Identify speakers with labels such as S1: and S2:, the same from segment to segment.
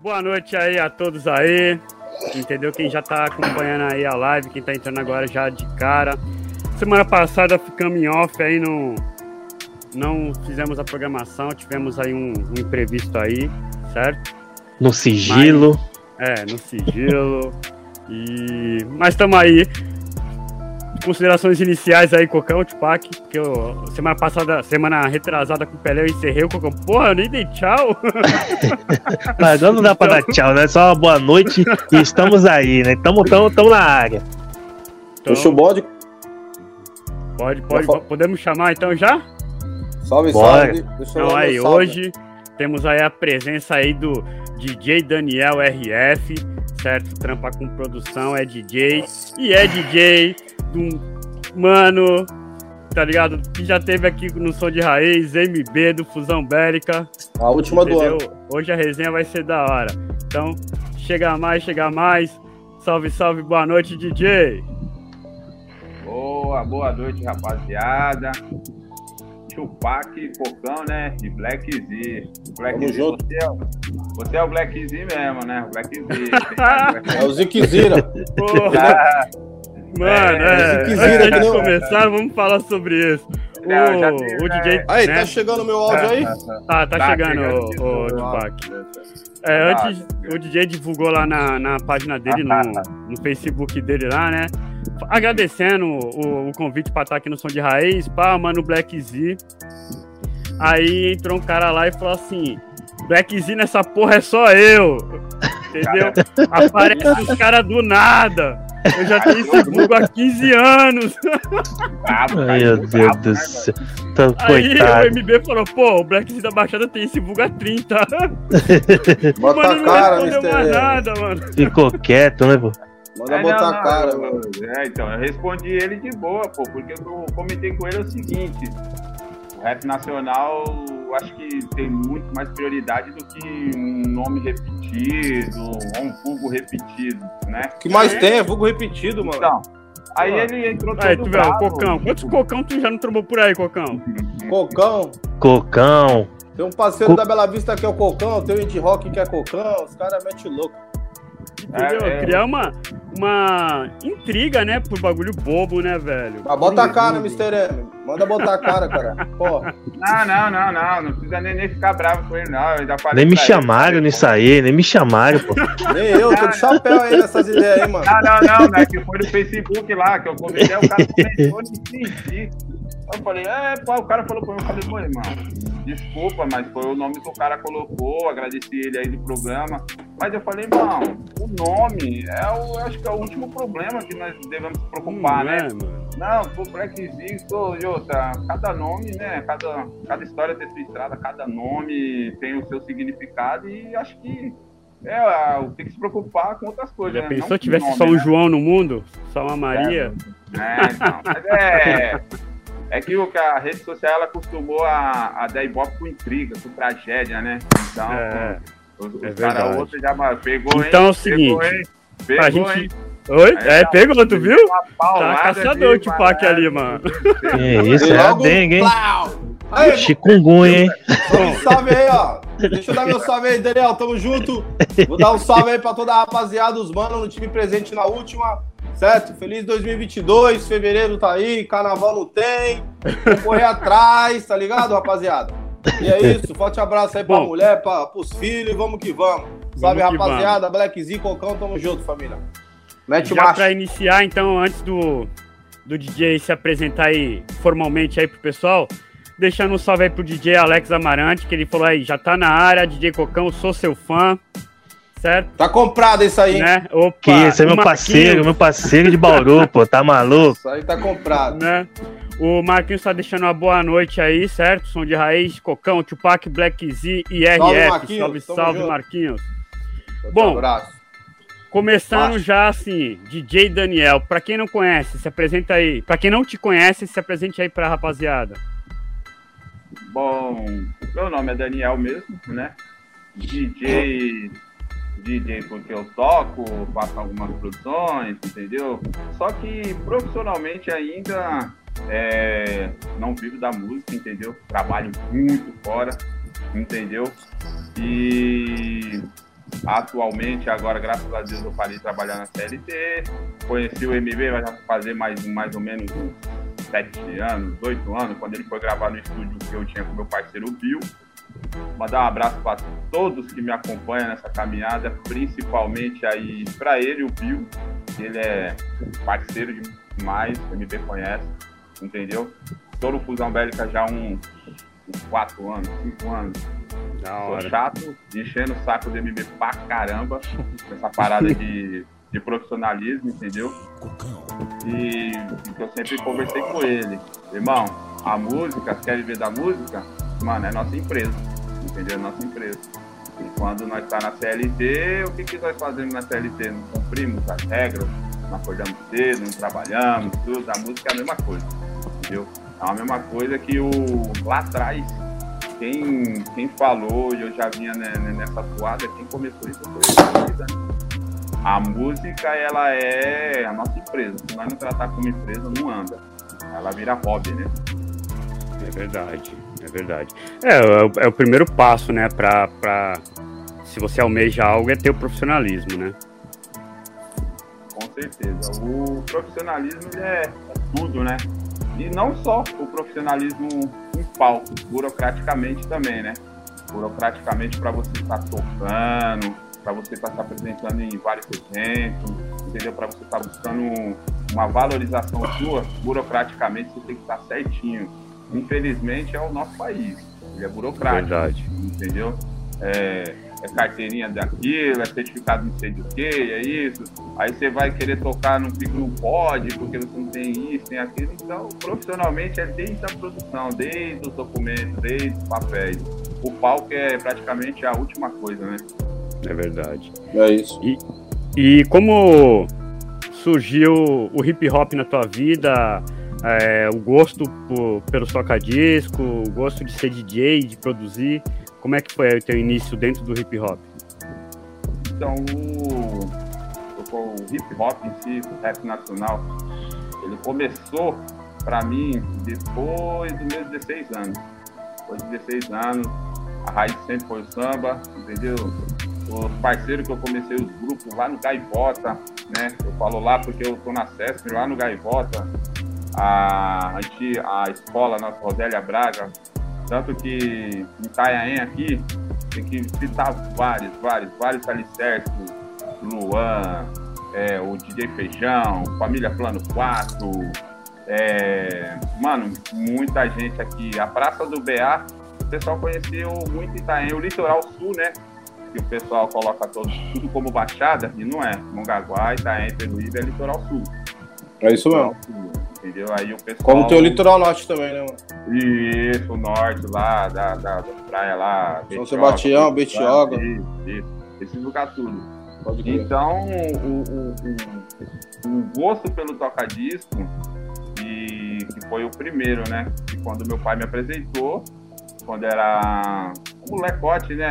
S1: Boa noite aí a todos aí. Entendeu? Quem já tá acompanhando aí a live, quem tá entrando agora já de cara. Semana passada ficamos em off aí, não, não fizemos a programação, tivemos aí um, um imprevisto aí, certo?
S2: No sigilo.
S1: Mas, é, no sigilo. e... Mas estamos aí considerações iniciais aí, Cocão, Tupac, que eu, semana passada, semana retrasada com o Pelé, eu encerrei o Cocão. Porra, eu nem dei tchau.
S2: Mas não dá pra dar tchau, né? Só uma boa noite e estamos aí, né? Estamos tamo, tamo na área.
S3: Então, Puxa o bode.
S1: Pode, pode, podemos chamar então já?
S3: Salve, Bora. salve.
S1: Então aí, salve. hoje temos aí a presença aí do DJ Daniel RF, certo? Trampa com produção, é DJ e é DJ de um mano, tá ligado? Que já teve aqui no Som de Raiz, MB do Fusão Bélica.
S3: A última entendeu?
S1: do ano. Hoje a resenha vai ser da hora. Então, chega mais, chega mais. Salve, salve, boa noite, DJ.
S4: Boa, boa noite, rapaziada. Tupac Cocão, né? De Black Z. Black Z, você é, você é o Black Z mesmo, né? O Black Z.
S3: é o Ziquezira.
S1: Porra. Mano, é, é, antes de começar, vamos falar sobre isso. O, Não, o DJ.
S3: Aí, né? tá chegando meu áudio aí?
S1: Tá, tá, tá chegando, o, o Tupac. É, antes, o DJ divulgou lá na, na página dele, no, no Facebook dele lá, né? Agradecendo o, o convite pra estar aqui no Som de Raiz, pá, mano, Black Z. Aí entrou um cara lá e falou assim: Black Z nessa porra é só eu. Entendeu? Aparece os caras do nada. Eu já tenho esse bug há 15 anos.
S2: Ai, meu Deus do céu. Então,
S1: Aí coitado. o MB falou, pô, o Black da Baixada tem esse bug há 30.
S3: Bota mano, a cara, não
S1: mais nada, mano.
S2: Ficou quieto, né, pô?
S3: Manda é, botar não, a cara, mano.
S4: É, então, eu respondi ele de boa, pô, porque eu comentei com ele o seguinte: o rap nacional acho que tem muito mais prioridade do que um nome repetido ou um vulgo repetido, né?
S3: O que mais é. tem é vulgo repetido, mano. Então,
S4: aí ele entrou todo aí, tu vê,
S1: Cocão. Quantos Cocão tu já não trombou por aí, Cocão?
S3: Cocão.
S2: Cocão.
S3: Tem um parceiro Co... da Bela Vista que é o Cocão, tem o Indie Rock que é Cocão, os caras metem louco.
S1: Entendeu? É, é. Criar uma, uma intriga, né? Por bagulho bobo, né, velho?
S3: Mas bota a cara, Mr. M. Manda botar a cara, cara. Porra.
S4: Não, não, não, não. Não precisa nem, nem ficar bravo com ele, não. Eu
S2: falei nem me chamaram ele, nisso aí, nem me chamaram, pô.
S3: Nem eu, tô de chapéu aí nessas ideias aí, mano.
S4: Não, não, não, né? Que foi no Facebook lá, que eu comentei, o cara e senti. Eu falei, é, pô, o cara falou pra mim, eu falei, pô, irmão desculpa, mas foi o nome que o cara colocou, agradeci ele aí do programa. Mas eu falei, não, o nome é o, acho que é o último problema que nós devemos se preocupar, hum, né? É, mano. Não, Zito e outra, cada nome, né? Cada, cada história tem sua estrada, cada nome tem o seu significado e acho que é, tem que se preocupar com outras coisas.
S1: Já né? pensou se tivesse nome, só um né? João no mundo? Só uma Maria?
S4: É, é então, mas é. É que a rede social ela acostumou a, a dar ibope com intriga, com tragédia, né? Então, é, os, os é caras outros já pegou,
S1: Então é o seguinte, pegou, Pegou, pra gente... Hein? Oi? Aí, é, pegou, tu viu? Tá caçador o Tupac ali, mano.
S2: Que isso, é a dengue, hein? Aí, Chikungunya, hein?
S3: salve aí, ó. Deixa eu dar meu salve aí, Daniel. Tamo junto. Vou dar um salve aí pra toda a rapaziada, os manos no time presente na última. Certo? Feliz 2022, fevereiro tá aí, carnaval não tem. Correr atrás, tá ligado, rapaziada? E é isso, forte abraço aí pra Bom, mulher, pra, pros filhos, vamos que vamos. Salve, rapaziada, Black Z, Cocão, tamo junto, família.
S1: Mete Já pra iniciar, então, antes do, do DJ se apresentar aí formalmente aí pro pessoal, deixando um salve aí pro DJ Alex Amarante, que ele falou aí, já tá na área, DJ Cocão, sou seu fã certo?
S3: Tá comprado isso aí, né?
S2: Opa, que esse é meu parceiro, meu parceiro de Bauru, pô, tá maluco?
S3: Isso aí tá comprado.
S1: Né? O Marquinhos tá deixando uma boa noite aí, certo? Som de raiz, Cocão, Tupac, Black Z e RF. Salve, salve, Marquinhos. Bom, abraço. começando Baixo. já assim, DJ Daniel. Pra quem não conhece, se apresenta aí. Pra quem não te conhece, se apresente aí pra rapaziada.
S4: Bom, meu nome é Daniel mesmo, né? DJ DJ porque eu toco, faço algumas produções, entendeu? Só que profissionalmente ainda é, não vivo da música, entendeu? Trabalho muito fora, entendeu? E Atualmente, agora, graças a Deus, eu parei de trabalhar na CLT. Conheci o MB, vai fazer mais, mais ou menos uns sete anos, oito anos, quando ele foi gravar no estúdio que eu tinha com meu parceiro Bill. Mandar um abraço para todos que me acompanham nessa caminhada, principalmente aí para ele, o Bill. Ele é parceiro demais, o MB conhece, entendeu? Estou no Fusão Bélica já há uns, uns quatro anos, cinco anos. Sou chato, enchendo o saco do MB pra caramba, essa parada de, de profissionalismo, entendeu? E, e eu sempre conversei com ele. Irmão, a música, quer viver da música? Mano, é nossa empresa, É nossa empresa. E quando nós está na CLT, o que, que nós fazemos na CLT? Não cumprimos as regras, não acordamos cedo, não trabalhamos, tudo. A música é a mesma coisa, entendeu? É a mesma coisa que o lá atrás quem, quem falou, e eu já vinha nessa toada, quem começou isso foi a vida. A música, ela é a nossa empresa. Se nós não tratar como empresa, não anda. Ela vira hobby, né?
S1: É verdade, é verdade. É, é, o, é o primeiro passo, né, pra, pra, se você almeja algo, é ter o profissionalismo, né?
S4: Com certeza. O profissionalismo é, é tudo, né? E não só o profissionalismo em palco, burocraticamente também, né? Burocraticamente para você estar tocando, para você estar se apresentando em vários eventos, entendeu? Para você estar buscando uma valorização sua, burocraticamente você tem que estar certinho. Infelizmente é o nosso país, ele é burocrático,
S1: Verdade.
S4: entendeu? É, é carteirinha daquilo, é certificado não sei do que, é isso. Aí você vai querer tocar num pico, não pode, porque você não tem isso, tem aquilo. Então, profissionalmente é desde a produção, desde os documentos, desde os papéis. O palco é praticamente a última coisa, né?
S1: É verdade.
S3: É isso.
S1: E, e como surgiu o hip hop na tua vida? É, o gosto por, pelo toca-disco, o gosto de ser DJ, de produzir. Como é que foi o teu início dentro do hip hop?
S4: Então, o, o hip hop em si, o rap nacional, ele começou para mim depois dos meus 16 anos. Depois de 16 anos, a raiz sempre foi o samba, entendeu? Os parceiros que eu comecei os grupos lá no Gaivota, né? Eu falo lá porque eu tô na CESP, lá no Gaivota, a, a, a escola, nossa Rosélia Braga, tanto que em Itanhaém aqui tem que citar vários, vários, vários alicerces. Luan, é, o DJ Feijão, Família Plano 4. É, mano, muita gente aqui. A Praça do BA, o pessoal conheceu muito Itanhaém, o Litoral Sul, né? Que o pessoal coloca todo, tudo como baixada, e não é. Mongaguá, Itanhaém, Peruíbe é Litoral Sul.
S3: É isso mesmo
S4: entendeu? Aí o pessoal.
S3: Como tem o litoral norte também, né, mano?
S4: Isso, o norte lá, da, da, da praia lá.
S3: São Sebastião, Betioga.
S4: Isso, isso, esses lugares tudo. Então, o, o, o, o, gosto pelo toca-disco, que, que foi o primeiro, né? Que quando meu pai me apresentou, quando era um molecote, né?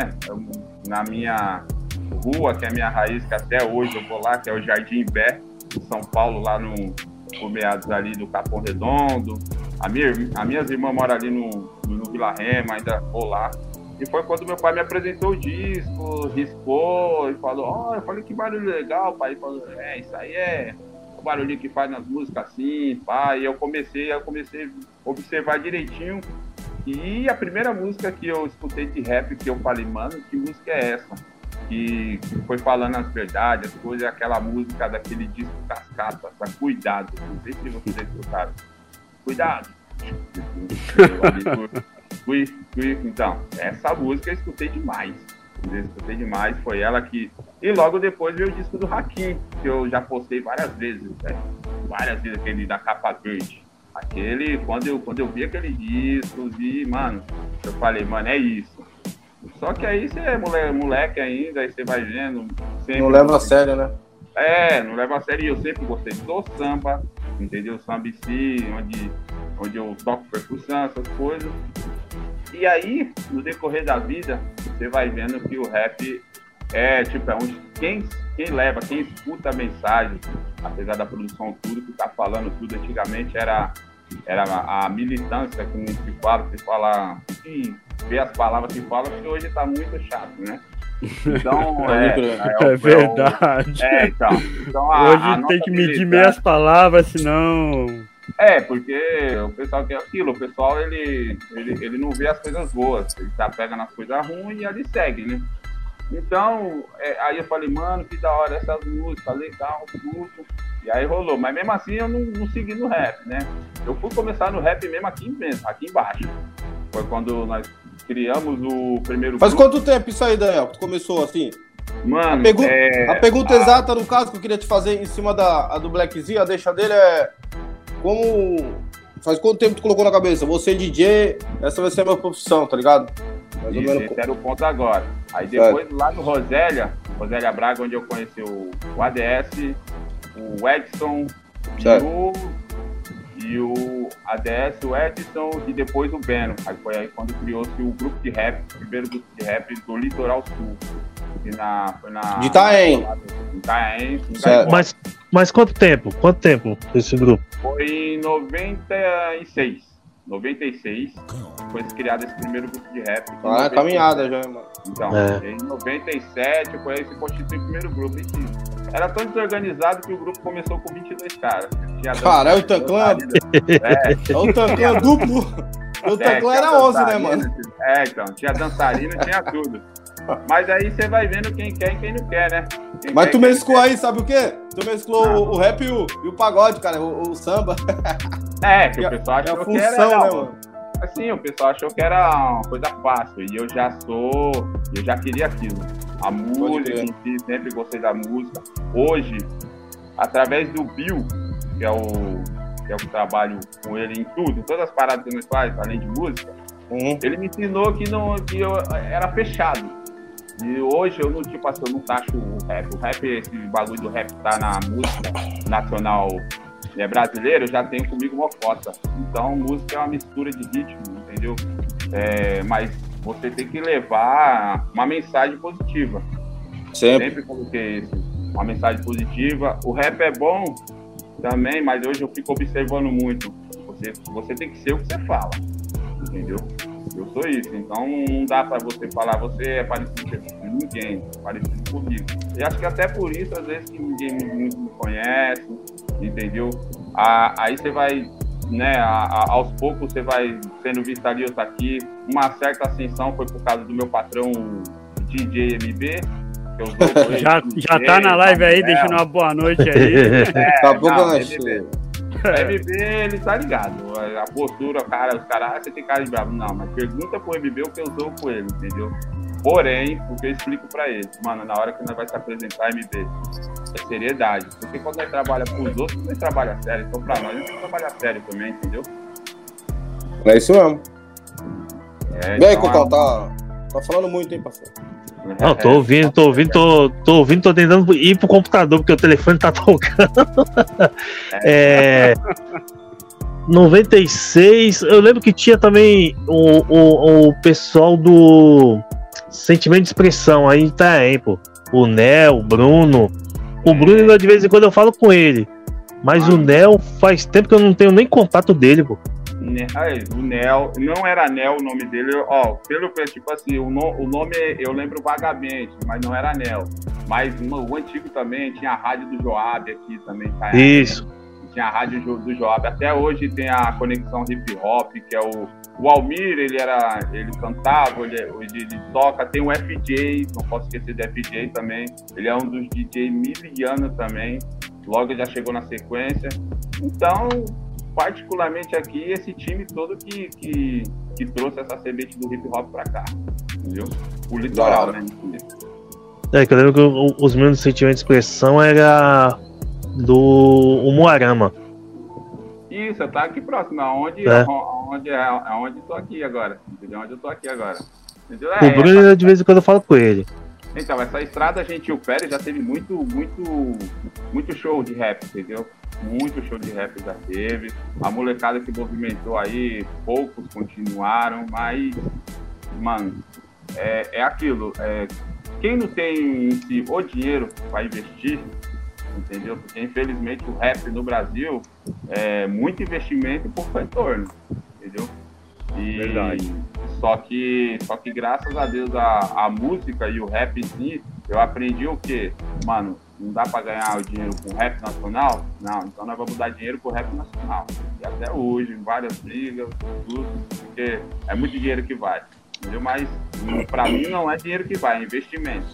S4: Na minha rua, que é a minha raiz, que até hoje eu vou lá, que é o Jardim Bé, em São Paulo, lá no, por meados ali do Capão Redondo. A minha, as minhas irmãs moram ali no, no Vila Rema, ainda vou lá. E foi quando meu pai me apresentou o disco, riscou e falou, ó, oh, eu falei que barulho legal, pai. Ele falou, é, isso aí é o barulhinho que faz nas músicas assim, pai. E eu comecei, eu comecei a observar direitinho. E a primeira música que eu escutei de rap, que eu falei, mano, que música é essa? Que foi falando as verdades, as coisas, aquela música daquele disco Cascata, pra cuidado. Não sei se vocês escutaram. Cuidado! então, essa música eu escutei demais. Eu escutei demais, foi ela que. E logo depois veio o disco do Hakim, que eu já postei várias vezes, véio. várias vezes, aquele da capa verde. Aquele, quando eu, quando eu vi aquele disco, vi, mano, eu falei, mano, é isso só que aí você é moleque, ainda, aí você vai vendo.
S3: não leva a sério, né?
S4: É, não leva a sério. E eu sempre gostei do samba, entendeu? Samba si, onde, onde eu toco percussão, essas coisas. E aí, no decorrer da vida, você vai vendo que o rap é, tipo, é onde quem, quem leva, quem escuta a mensagem, apesar da produção tudo, que tá falando tudo, antigamente era, era a militância que se fala, se fala, sim, ver as palavras que fala, porque hoje está muito chato, né? Então,
S1: é, é, é, é verdade.
S4: É, então. então a,
S1: Hoje a tem que medir meias palavras, senão.
S4: É, porque o pessoal quer aquilo, o pessoal ele, ele, ele não vê as coisas boas, ele tá pega nas coisas ruins e ali segue, né? Então, é, aí eu falei, mano, que da hora essas músicas, legal, tudo. E aí rolou. Mas mesmo assim eu não, não segui no rap, né? Eu fui começar no rap mesmo aqui, mesmo, aqui embaixo. Foi quando nós criamos o primeiro.
S3: Faz grupo. quanto tempo isso aí, Daniel? Tu começou assim?
S4: Mano,
S3: a, pergu é... a pergunta a... exata, no caso, que eu queria te fazer em cima da do Black Z, a deixa dele é. Como. Faz quanto tempo tu colocou na cabeça? Você é DJ, essa vai ser a minha profissão, tá ligado?
S4: Mais Isso, ou menos. Esse era o ponto agora. Aí depois, certo. lá no Rosélia, Rosélia Braga, onde eu conheci o, o ADS, o Edson certo. e o, e o ADS, o Edson e depois o Beno. Aí foi aí quando criou-se o grupo de rap, o primeiro grupo de rap do Litoral Sul. E na, foi na,
S3: de Itaém.
S4: De Itaém.
S2: Mas, mas quanto tempo? Quanto tempo esse grupo?
S4: Foi em 96. 96 foi criado esse primeiro grupo de rap.
S3: Ah, é caminhada já, mano.
S4: Então, é. em 97 foi aí se constituiu o primeiro grupo. E, era tão desorganizado que o grupo começou com 22 caras.
S3: Cara, é o Tanclan. É. é o Tanclan duplo. O é, Tanclan era 11, né, mano?
S4: É, então, tinha dançarina, tinha tudo. Mas aí você vai vendo quem quer e quem não quer, né? Quem
S3: Mas
S4: quer,
S3: tu mesclou aí, sabe o quê? Tu mesclou o, o, rap e o, e o pagode, cara, o, o samba.
S4: É, que o pessoal achou é função, que era. Né, mano? Assim, o pessoal achou que era uma coisa fácil. E eu já sou. Eu já queria aquilo. A música em si, sempre gostei da música. Hoje, através do Bill, que é o que é o que trabalho com ele em tudo, em todas as paradas que nós faz, além de música, uhum. ele me ensinou que, não, que eu era fechado. E hoje eu não, tipo assim, eu não taxo o rap. O rap, esse bagulho do rap tá na música nacional né, brasileira, eu já tenho comigo uma cota. Então, música é uma mistura de ritmo, entendeu? É, mas você tem que levar uma mensagem positiva.
S3: Sempre.
S4: Sempre coloquei isso. Uma mensagem positiva. O rap é bom também, mas hoje eu fico observando muito. Você, você tem que ser o que você fala, entendeu? Eu sou isso, então não dá para você falar, você é parecido com ninguém, é parecido comigo. E acho que até por isso, às vezes, que ninguém muito me conhece, entendeu? aí você vai, né, aos poucos você vai sendo visto ali, eu tá aqui. Uma certa ascensão foi por causa do meu patrão DJ MB,
S1: já, já tá na live aí, deixando uma boa noite aí.
S3: É, Acabou com a
S4: é. MB, ele tá ligado. A postura, cara, os caras, ah, você tem cara de bravo. Não, mas pergunta pro MB o que eu sou com ele, entendeu? Porém, o que eu explico pra ele, mano, na hora que nós vai se apresentar MB, é seriedade. Porque quando nós trabalha pros outros, nós trabalha sério. Então, pra nós, a gente trabalha sério também, entendeu?
S3: É isso mesmo. É, aí, então, Cocão, é tá, tá falando muito, hein, parceiro?
S2: Não, tô ouvindo, tô ouvindo, tô, tô ouvindo, tô tentando ir pro computador porque o telefone tá tocando. é. 96, eu lembro que tinha também o, o, o pessoal do Sentimento de Expressão aí tá aí, pô. O Nel, o Bruno. O Bruno, de vez em quando eu falo com ele. Mas o Nel faz tempo que eu não tenho nem contato dele, pô.
S4: Aí, o Nel, não era Nel o nome dele, ó, pelo tipo assim, o, no, o nome eu lembro vagamente, mas não era Nel. Mas no, o antigo também tinha a rádio do Joab aqui também, tá?
S2: Isso.
S4: Tinha a rádio do Joab. Até hoje tem a conexão hip hop, que é o, o Almir, ele era, ele cantava, ele, ele, ele toca, tem o FJ, não posso esquecer do FJ também. Ele é um dos DJ milianos também. Logo já chegou na sequência. Então, particularmente aqui, esse time todo que, que, que trouxe essa semente do hip hop pra cá. Entendeu? O litoral, né?
S2: É, que eu lembro que os meus sentimentos de expressão era do Umuarama.
S4: Isso, tá aqui próximo, aonde, é. aonde, aonde tô aqui agora. Entendeu? Onde eu tô aqui agora. Entendeu?
S2: É, o Bruno, essa... de vez em quando eu falo com ele.
S4: Então, essa estrada, gente, o Pérez já teve muito, muito, muito show de rap, entendeu? Muito show de rap já teve. A molecada que movimentou aí, poucos continuaram, mas, mano, é, é aquilo. É, quem não tem em si o dinheiro para investir, entendeu? Porque infelizmente o rap no Brasil é muito investimento por retorno, entendeu? E
S1: Verdade.
S4: Só que, só que graças a Deus a, a música e o rap em si, eu aprendi o quê? Mano, não dá para ganhar o dinheiro com rap nacional? Não, então nós vamos dar dinheiro com rap nacional. E até hoje, em várias brigas, tudo, porque é muito dinheiro que vai. Entendeu? Mas para mim não é dinheiro que vai, é investimento.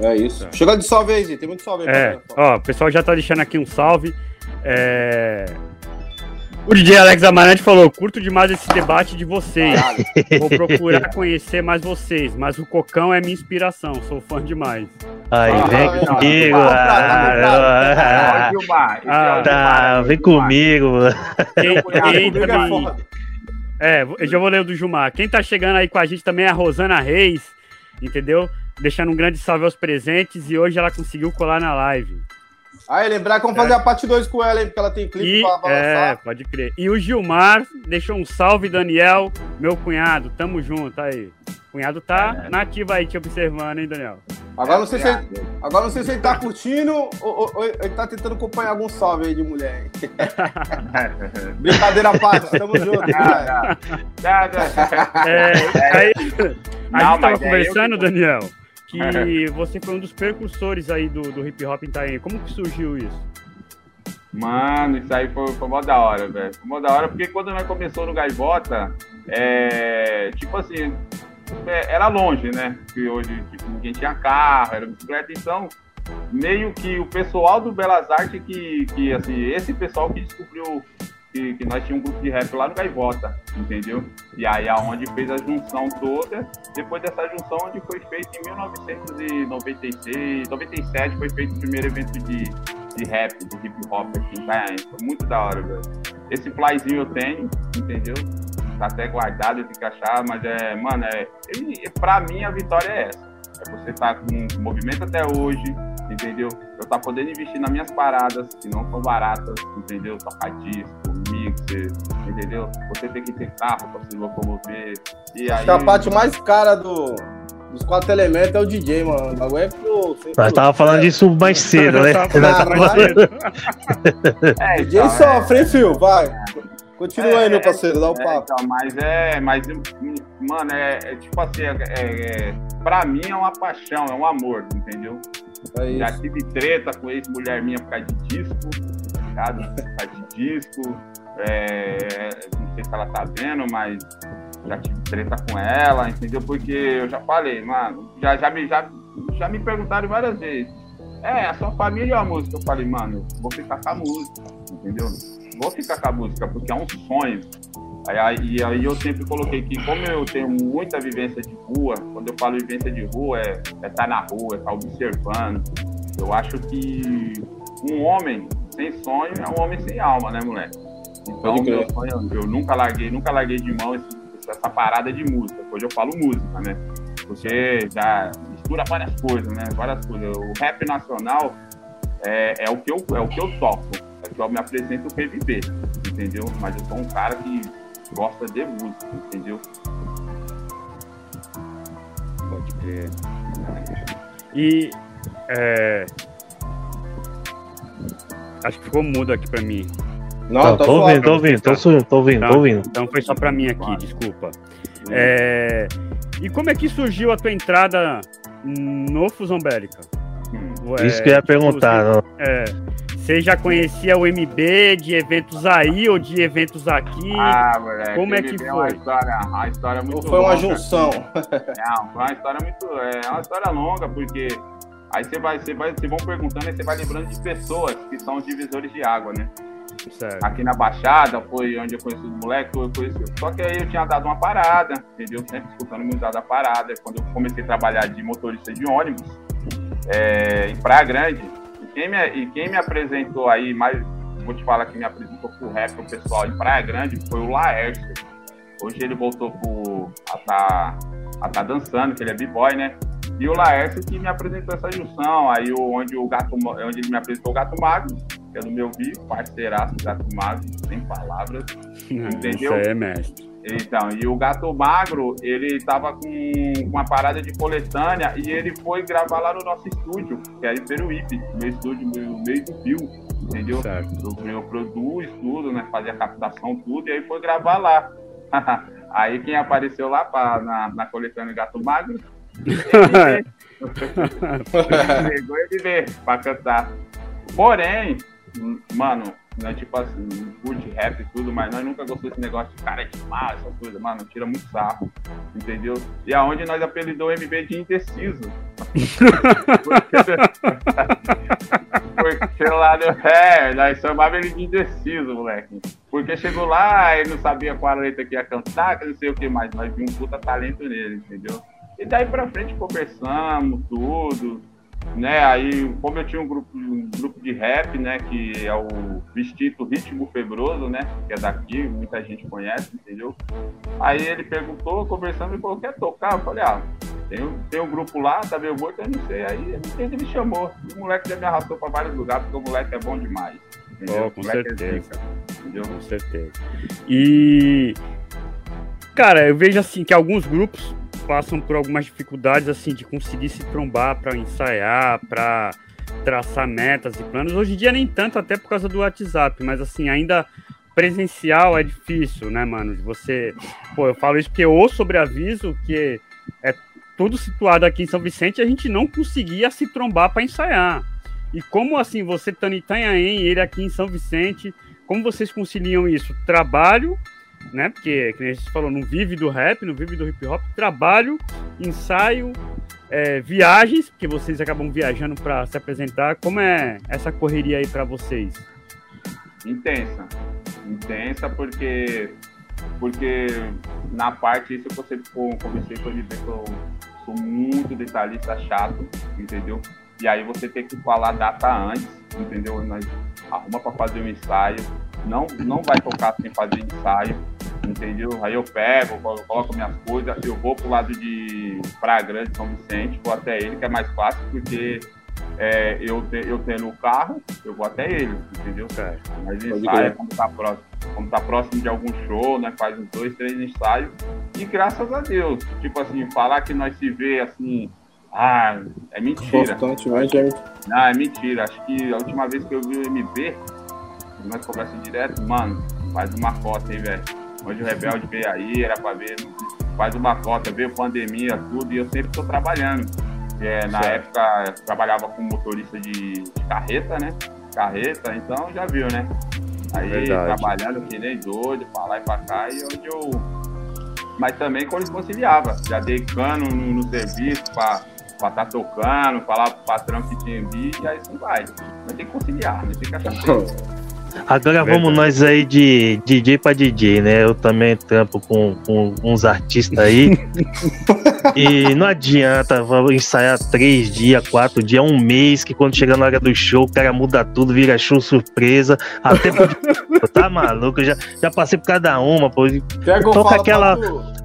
S3: É isso. Chega de salve aí, Zé. Tem muito salve aí.
S1: É, ó, o pessoal já tá deixando aqui um salve. É... O DJ Alex Amarante falou: curto demais esse debate de vocês. Vou procurar conhecer mais vocês, mas o Cocão é minha inspiração, sou fã demais.
S2: Aí, vem comigo. Tá, vem comigo.
S1: Quem, quem também... É, eu já vou ler o do Jumar. Quem tá chegando aí com a gente também é a Rosana Reis, entendeu? Deixando um grande salve aos presentes e hoje ela conseguiu colar na live.
S3: Aí, lembrar que vamos fazer é. a parte 2 com ela, hein? Porque ela tem clipe
S1: e, pra, pra É, lançar. pode crer. E o Gilmar deixou um salve, Daniel, meu cunhado. Tamo junto aí. O cunhado tá é. na ativa aí te observando, hein, Daniel?
S3: Agora não sei se ele, agora não sei se ele tá curtindo ou, ou, ou ele tá tentando acompanhar algum salve aí de mulher. Brincadeira à parte, tamo junto.
S1: é, aí, a não, gente tava conversando, eu... Daniel que você foi um dos precursores aí do, do hip hop em Itaim. Como que surgiu isso?
S4: Mano, isso aí foi, foi mó da hora, velho. Foi mó da hora, porque quando nós começou no Gaivota, é, tipo assim, é, era longe, né? Porque hoje tipo, ninguém tinha carro, era bicicleta, então meio que o pessoal do Belas Artes que, que assim, esse pessoal que descobriu que, que, nós tínhamos um grupo de rap lá no Gaivota, entendeu? E aí aonde fez a junção toda, depois dessa junção onde foi feito em 1996, 97 foi feito o primeiro evento de, de rap, de hip hop aqui em Itanhaém. Foi muito da hora, velho. Esse flyzinho eu tenho, entendeu? Tá até guardado, eu tenho que achar, mas é, mano, é, ele, pra mim a vitória é essa. É você tá com movimento até hoje, entendeu? Eu tá podendo investir nas minhas paradas, que não são baratas, entendeu? Tocar disco, entendeu? Você tem que ter carro para se locomover. E
S3: Acho aí... que a parte mais cara do, dos quatro elementos é o DJ, mano. O bagulho é pro.
S2: Nós tava falando disso mais cedo, né?
S3: é, DJ então, sofre, hein, Fio? Vai. Continua é, aí, meu parceiro, dá o um
S4: é,
S3: papo.
S4: Então, mas é, mas, mano, é, é tipo assim, é, é, pra mim é uma paixão, é um amor, entendeu? É Já tive treta com ex-mulher minha por causa de disco, tá? Por causa de disco. É, não sei se ela tá vendo, mas já tive treta com ela, entendeu? Porque eu já falei, mano, já, já, me, já, já me perguntaram várias vezes. É, a sua família ou a música? Eu falei, mano, vou ficar com a música, entendeu? Vou ficar com a música, porque é um sonho. Aí, aí, aí eu sempre coloquei que, como eu tenho muita vivência de rua, quando eu falo vivência de rua, é estar é tá na rua, é estar tá observando. Eu acho que um homem sem sonho é um homem sem alma, né, moleque? Então, meu sonho, eu nunca larguei, nunca larguei de mão esse, essa parada de música. Hoje eu falo música, né? Porque já mistura várias coisas, né? Várias coisas. O rap nacional é, é, o, que eu, é o que eu toco. É que eu me apresento o PVB, entendeu? Mas eu sou um cara que gosta de música, entendeu?
S1: Pode crer. E é... acho que ficou mudo aqui pra mim.
S2: Não, tô, tô ouvindo, tô ouvindo, tô, tô ouvindo, tô ouvindo.
S1: Então foi só pra mim aqui, desculpa. É... E como é que surgiu a tua entrada no Fusão Bélica?
S2: Hum. Isso que eu ia perguntar. Você,
S1: é, você já conhecia o MB de eventos aí ou de eventos aqui?
S4: Ah, moleque.
S1: Como é que foi? Uma
S4: história, uma história muito
S3: ou foi uma junção?
S4: Não, foi uma história muito. É uma história longa, porque aí você vai, você vai, vocês vão perguntando e você vai lembrando de pessoas que são os divisores de água, né? Certo. Aqui na Baixada, foi onde eu conheci os moleques, eu conheci. Só que aí eu tinha dado uma parada, entendeu? Sempre escutando muito da parada. Quando eu comecei a trabalhar de motorista de ônibus, é, em Praia Grande, e quem, me, e quem me apresentou aí, mais, vou te falar que me apresentou pro rap, o pessoal em Praia Grande, foi o Laércio. Hoje ele voltou pro, a tá, a tá dançando, que ele é b-boy, né? E o Laércio que me apresentou essa junção, aí onde, o gato, onde ele me apresentou o Gato Magro, que é do meu vi, parceiraço Gato Magro, sem palavras, entendeu?
S1: Isso é mestre.
S4: Então, e o Gato Magro, ele tava com uma parada de coletânea e ele foi gravar lá no nosso estúdio, que é em Peruípe, meu estúdio, no meio do Rio, entendeu? Certo. Eu, eu produzo tudo, né, fazia captação, tudo, e aí foi gravar lá. Aí quem apareceu lá pra, na, na coletânea Gato Magro, pegou ele ver pra cantar. Porém, mano, é tipo assim, curte rap e tudo, mas nós nunca gostamos desse negócio de cara de mal, essa coisa, mano, tira muito sarro, entendeu? E aonde nós apelidou o MB de indeciso. porque, lá no. É, nós chamava ele de indeciso, moleque. Porque chegou lá, ele não sabia qual letra que ia cantar, que não sei o que mais, mas viu um puta talento nele, entendeu? E daí pra frente conversamos, tudo né? Aí, como eu tinha um grupo, um grupo de rap, né? Que é o Vestido Ritmo Febroso, né? Que é daqui, muita gente conhece, entendeu? Aí ele perguntou, conversando, e falou, quer tocar? Eu falei, ah, tem, um, tem um grupo lá, tá meio morto, eu não sei. Aí ele me chamou. E o moleque já me arrastou pra vários lugares, porque o moleque é bom demais.
S1: Entendeu? Oh, com é certeza. É entendeu? Com certeza. E... Cara, eu vejo assim que alguns grupos passam por algumas dificuldades assim de conseguir se trombar para ensaiar, para traçar metas e planos. Hoje em dia nem tanto, até por causa do WhatsApp, mas assim, ainda presencial é difícil, né, mano? Você, pô, eu falo isso porque ou sobre aviso que é tudo situado aqui em São Vicente, a gente não conseguia se trombar para ensaiar. E como assim, você estando em Itanhaém, ele aqui em São Vicente, como vocês conciliam isso? Trabalho né? Porque, como a gente falou, não vive do rap, não vive do hip hop, trabalho, ensaio, é, viagens, porque vocês acabam viajando para se apresentar. Como é essa correria aí para vocês?
S4: Intensa, intensa porque porque na parte isso que você comecei com ele que eu sou muito detalhista chato, entendeu? E aí você tem que falar data antes, entendeu? Nós arruma para fazer um ensaio, não não vai tocar sem fazer ensaio entendeu? Aí eu pego, coloco minhas coisas, eu vou pro lado de Praia Grande, São Vicente, vou até ele, que é mais fácil, porque é, eu, te, eu tendo o carro, eu vou até ele, entendeu? Certo. Mas ensaio, como tá, próximo, como tá próximo de algum show, né? Faz uns dois, três ensaios. E graças a Deus, tipo assim, falar que nós se vê assim. Ah, é mentira. Não, é mentira. Acho que a última vez que eu vi o MB, nós conversamos direto, mano, faz uma foto aí, velho Hoje o Rebelde veio aí, era para ver, faz uma cota, veio pandemia, tudo, e eu sempre estou trabalhando. É, na certo. época eu trabalhava como motorista de, de, carreta, né? Carreta, então já viu, né? Aí Verdade. trabalhando que nem doido, pra lá e pra cá, e onde eu. Mas também quando conciliava, já dei cano no, no serviço pra estar tá tocando, falar pro patrão que tinha vídeo, e aí assim vai. Mas tem que conciliar, né? Tem que achar
S2: Agora vamos nós aí de DJ pra DJ, né? Eu também trampo com, com uns artistas aí. e não adianta ensaiar três dias, quatro dias, um mês, que quando chega na hora do show, o cara muda tudo, vira show surpresa. Até tá maluco, eu já, já passei por cada uma, pô. Toca aquela.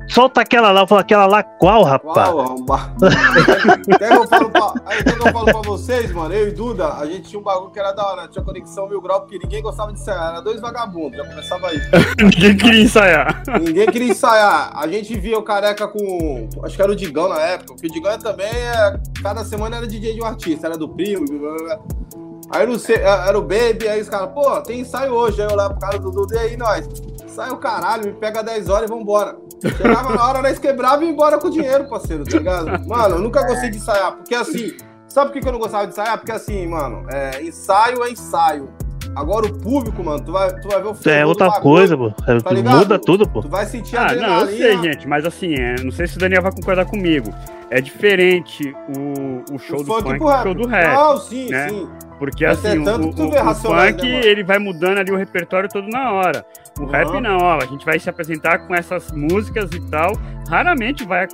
S2: Solta aquela lá, eu falo, aquela lá qual, rapaz? Qual,
S3: Quer que eu falo pra, aí, que eu falo pra vocês, mano? Eu e Duda, a gente tinha um bagulho que era da hora, tinha conexão mil graus, porque ninguém gostava de ensaiar, era dois vagabundos, já começava aí.
S1: ninguém queria ensaiar.
S3: Ninguém queria ensaiar. A gente via o careca com, acho que era o Digão na época, porque o Digão também, é, cada semana era DJ de um artista, era do primo, blá, blá, blá. Aí não sei, era o Baby, aí os caras, pô, tem ensaio hoje. Aí eu lá pro cara do Dudu, e aí nós? Sai o caralho, me pega 10 horas e vambora. Chegava na hora, nós quebrava e ia embora com o dinheiro, parceiro, tá ligado? Mano, eu nunca gostei de ensaiar, porque assim, sabe por que eu não gostava de ensaiar? Porque assim, mano, é, ensaio é ensaio. Agora o público, mano, tu vai, tu vai ver o
S2: filme. É outra coisa, pô. É, tá muda tudo, pô.
S3: Tu vai sentir
S1: ah, a Não, eu sei, gente, mas assim, é, não sei se o Daniel vai concordar comigo. É diferente o, o show o do funk, do show do rap. Não, sim, né? sim. Porque Mas assim, é o, o, o funk, né, ele vai mudando ali o repertório todo na hora. O uhum. rap não, ó, a gente vai se apresentar com essas músicas e tal. Raramente vai,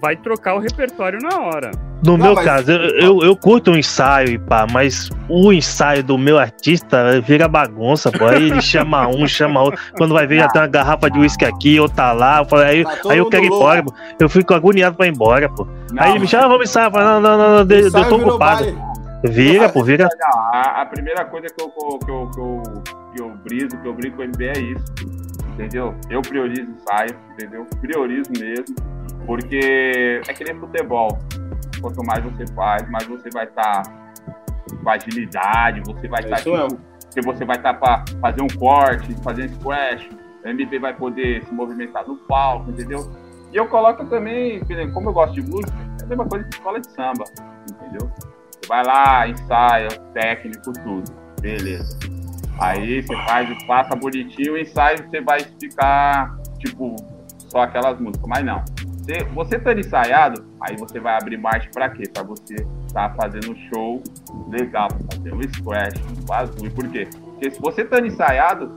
S1: vai trocar o repertório na hora.
S2: No não, meu mas... caso, eu, eu, eu, curto um ensaio e pá, mas o ensaio do meu artista vira bagunça, pô. Aí ele chama um, chama outro. Quando vai ver, já tem uma garrafa de uísque aqui, outra lá. Eu falo, aí, tá aí eu quero ir embora, pô. Eu fico agoniado pra ir embora, pô. Não, aí ele me chama, ah, vamos ensaiar. Eu falo, não, não, não, não eu tô ocupado. Vira, pô, vira.
S4: A, a, primeira coisa que eu, que, eu, que, eu, que eu briso, que eu brinco com o MB é isso. Entendeu? Eu priorizo ensaio, entendeu? Priorizo mesmo. Porque é que nem futebol. Quanto mais você faz, mais você vai estar tá com agilidade, você vai estar. É tipo, você vai estar tá para fazer um corte, fazer um squash, o MB vai poder se movimentar no palco, entendeu? E eu coloco também, como eu gosto de música, é a mesma coisa que escola de samba, entendeu? Você vai lá, ensaia, técnico, tudo. Beleza. Aí você faz, passa bonitinho, o ensaio você vai ficar, tipo, só aquelas músicas. Mas não. Você, você tá ensaiado, aí você vai abrir marcha pra quê? Pra você estar tá fazendo um show legal, fazer um scratch, um E por quê? Porque se você tá ensaiado,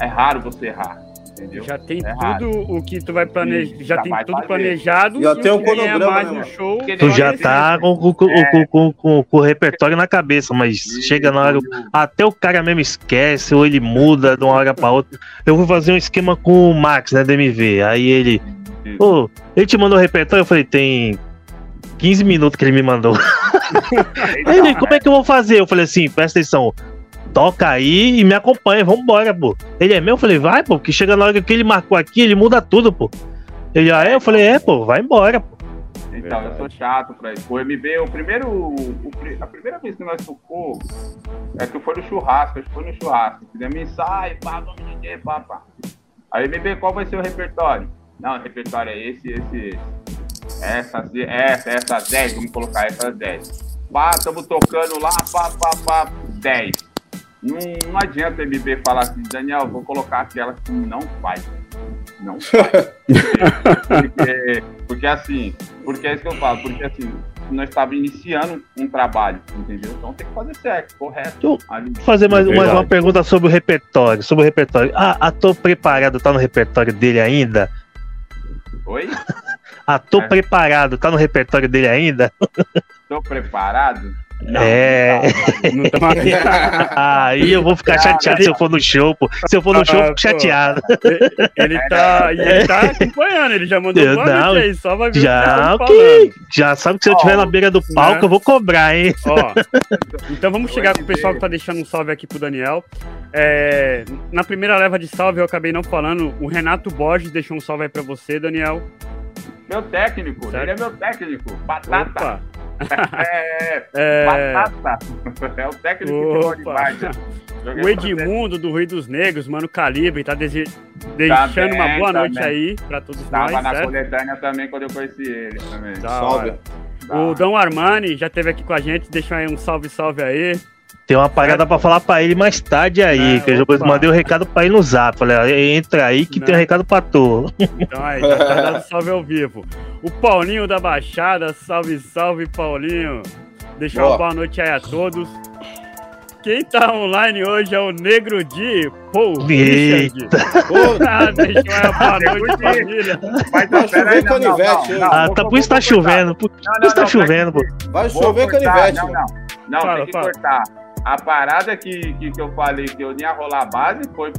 S4: é raro você errar. Entendeu?
S1: Já tem é tudo raro. o que tu vai planejar. Já, já tem tudo fazer. planejado.
S3: Já tem um cronograma mais
S2: no show. Tu já tá com, com, é. com, com, o repertório na cabeça, mas chega na hora. Até o cara mesmo esquece, ou ele muda de uma hora pra outra. Eu vou fazer um esquema com o Max, né, DMV. Aí ele. Pô, ele te mandou o repertório, eu falei, tem 15 minutos que ele me mandou. ele, como é que eu vou fazer? Eu falei assim, presta atenção toca aí e me acompanha, vambora, pô. Ele é meu? Eu falei, vai, pô, que chega na hora que ele marcou aqui, ele muda tudo, pô. Ele, ah, é? Eu falei, é, pô, vai embora, pô.
S4: Então, eu sou chato pra isso. O MB, o primeiro. O, a primeira vez que nós tocou é que foi no churrasco, acho que foi no churrasco. Fizemos ensaio, pá, vamos DJ, pá, pá. Aí, MB, qual vai ser o repertório? Não, o repertório é esse, esse, esse. Essas, essa, essas 10, vamos colocar essas 10. Pá, estamos tocando lá, pá, pá, pá, 10. Não, não adianta o MB falar assim, Daniel, vou colocar aquela que não faz. Não faz. porque, porque assim, porque é isso que eu falo, porque assim, nós estávamos iniciando um trabalho, entendeu? Então tem que fazer certo, correto.
S2: Ali. Fazer mais, mais uma pergunta sobre o repertório. Sobre o repertório. Ah, ator preparado tá no repertório dele ainda?
S4: Oi?
S2: ator é. preparado tá no repertório dele ainda?
S4: Tô preparado?
S2: Não, é. Não não Aí eu vou ficar chateado se eu for no show, pô. Se eu for no show, eu fico chateado.
S1: Ele tá, ele tá acompanhando, ele já mandou
S2: um não, aí, só vai ver já, o que Já sabe que se eu estiver na beira do palco, né? eu vou cobrar, hein? Ó,
S1: então vamos chegar com o pessoal que tá deixando um salve aqui pro Daniel. É, na primeira leva de salve, eu acabei não falando, o Renato Borges deixou um salve aí pra você, Daniel.
S4: Meu técnico, certo? ele é meu técnico. Batata. Opa. É, é, batata. É o técnico Opa. de Vargas.
S1: O Edmundo do Rio dos Negros, mano, Calibre, tá dese... deixando também, uma boa noite aí pra todos
S4: Tava
S1: nós.
S4: Tava na coletânea também quando eu conheci ele. Também.
S1: Salve. O Dom Armani já esteve aqui com a gente, deixa aí um salve, salve aí.
S2: Tem uma parada pra falar pra ele mais tarde aí, é, que eu já mandei o um recado pra ele no zap. Falei, entra aí que Não. tem um recado pra tu.
S1: Então aí, tá dando salve ao vivo. O Paulinho da Baixada, salve, salve, Paulinho. Deixa boa. uma boa noite aí a todos. Quem tá online hoje é o Negro Di, Pô, Richard.
S2: Ah, deixa uma boa noite, família. Vai tá chover canivete. Ah, tá, por isso tá chovendo. Por isso tá chovendo, pô.
S3: Vai chover canivete.
S4: Não, não. Não, fala, tem que fala. cortar. A parada que, que, que, eu falei que eu ia rolar base foi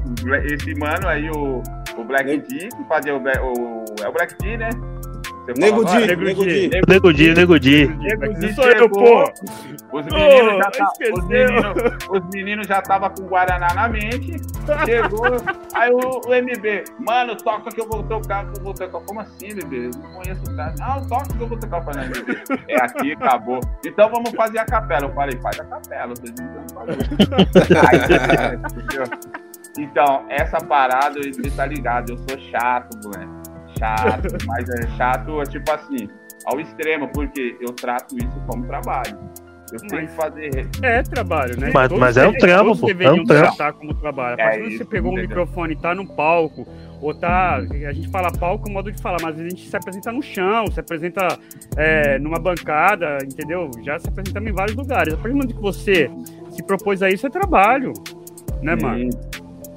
S4: esse mano aí, o, o Black D, que fazia o, o. É o Black D, né?
S3: Nego Di, Nego Di.
S2: Nego Di, Nego Di.
S4: Nego Di sou eu, pô. Os meninos, já tá, os meninos, os meninos já estavam com o Guaraná na mente. Chegou, aí o, o, MB, mano, toca que eu vou tocar, que eu vou tocar. Como assim, MB? Eu não conheço o cara. Não, toca que eu vou tocar para MB. É aqui, acabou. Então vamos fazer a capela. Eu falei, faz a capela, vocês não. Aí, então, essa parada, você tá ligado, eu sou chato, moleque chato, mas é chato, é tipo assim, ao extremo, porque eu trato isso como trabalho. Eu mas tenho que fazer.
S1: É trabalho, né?
S2: Mas, mas é um trampo, pô. É um trampo.
S1: tratar como trabalho. A partir é você pegou um microfone e tá no palco, ou tá. A gente fala palco, modo de falar, mas a gente se apresenta no chão, se apresenta é, numa bancada, entendeu? Já se apresenta em vários lugares. A partir do momento que você se propôs a isso, é trabalho. Né, Sim. mano?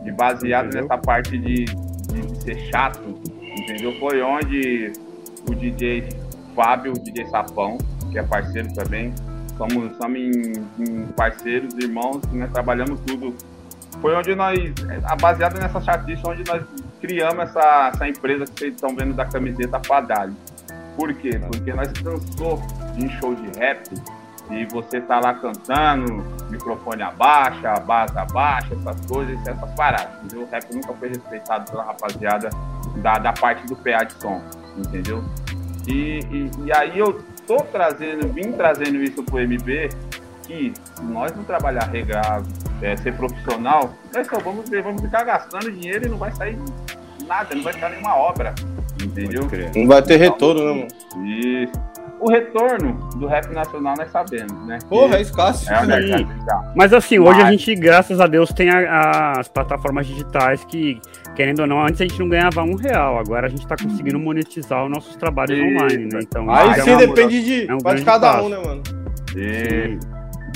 S4: E baseado entendeu? nessa parte de, de ser chato, entendeu? Foi onde o DJ Fábio, o DJ Sapão, que é parceiro também, somos, somos em, em parceiros, irmãos, nós trabalhamos tudo. Foi onde nós, baseado nessa chatice, onde nós criamos essa, essa empresa que vocês estão vendo da camiseta Fadali. Por quê? Porque nós cansou de show de rap e você tá lá cantando, microfone abaixa, a base abaixa, essas coisas, essas paradas. Entendeu? O rap nunca foi respeitado pela rapaziada da, da parte do PA de som, entendeu? E, e, e, aí eu tô trazendo, vim trazendo isso pro MB, que se nós não trabalhar regrado, é, ser profissional, nós só vamos, vamos ficar gastando dinheiro e não vai sair nada, não vai ficar nenhuma obra. Entendeu?
S3: Não vai ter retorno, né, mano?
S4: Isso. O retorno do rap nacional nós sabemos, né?
S3: Porra, é escasso.
S4: É, né, cara?
S1: Mas assim, hoje a
S4: Mas-
S1: gente, graças a Deus, tem a- as plataformas digitais que, querendo ou não, antes a gente não ganhava um real. Agora a gente tá conseguindo monetizar os nossos trabalhos
S4: Isso.
S1: online, né? Então,
S3: Aí
S1: é
S3: sim
S1: uma-
S3: depende de,
S1: é um
S3: de cada
S1: passo.
S3: um, né, mano?
S4: E,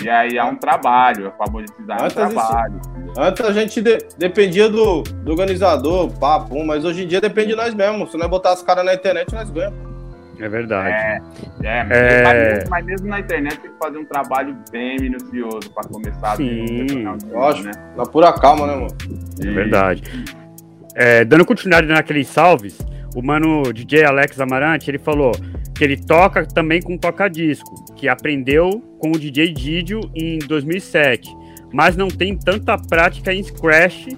S4: e aí é um trabalho, é pra monetizar é um
S3: Antes a gente-
S4: trabalho.
S3: Antes a gente de- dependia do, do organizador, papo, mas hoje em dia depende de nós mesmos. Se nós botar as caras na internet, nós ganhamos.
S1: É verdade.
S4: É, é, mas,
S1: É.
S4: mas mesmo- na internet tem que fazer um trabalho bem minucioso pra começar
S1: Sim,
S4: a ganhar um
S3: lógico.
S4: né?
S3: Na pura calma, né, mano?
S1: É verdade. É, dando continuidade naqueles salves, o mano DJ Alex Amarante, ele falou que ele toca também com toca-disco, que aprendeu com o DJ Didio em 2007, mas não tem tanta prática em Scratch,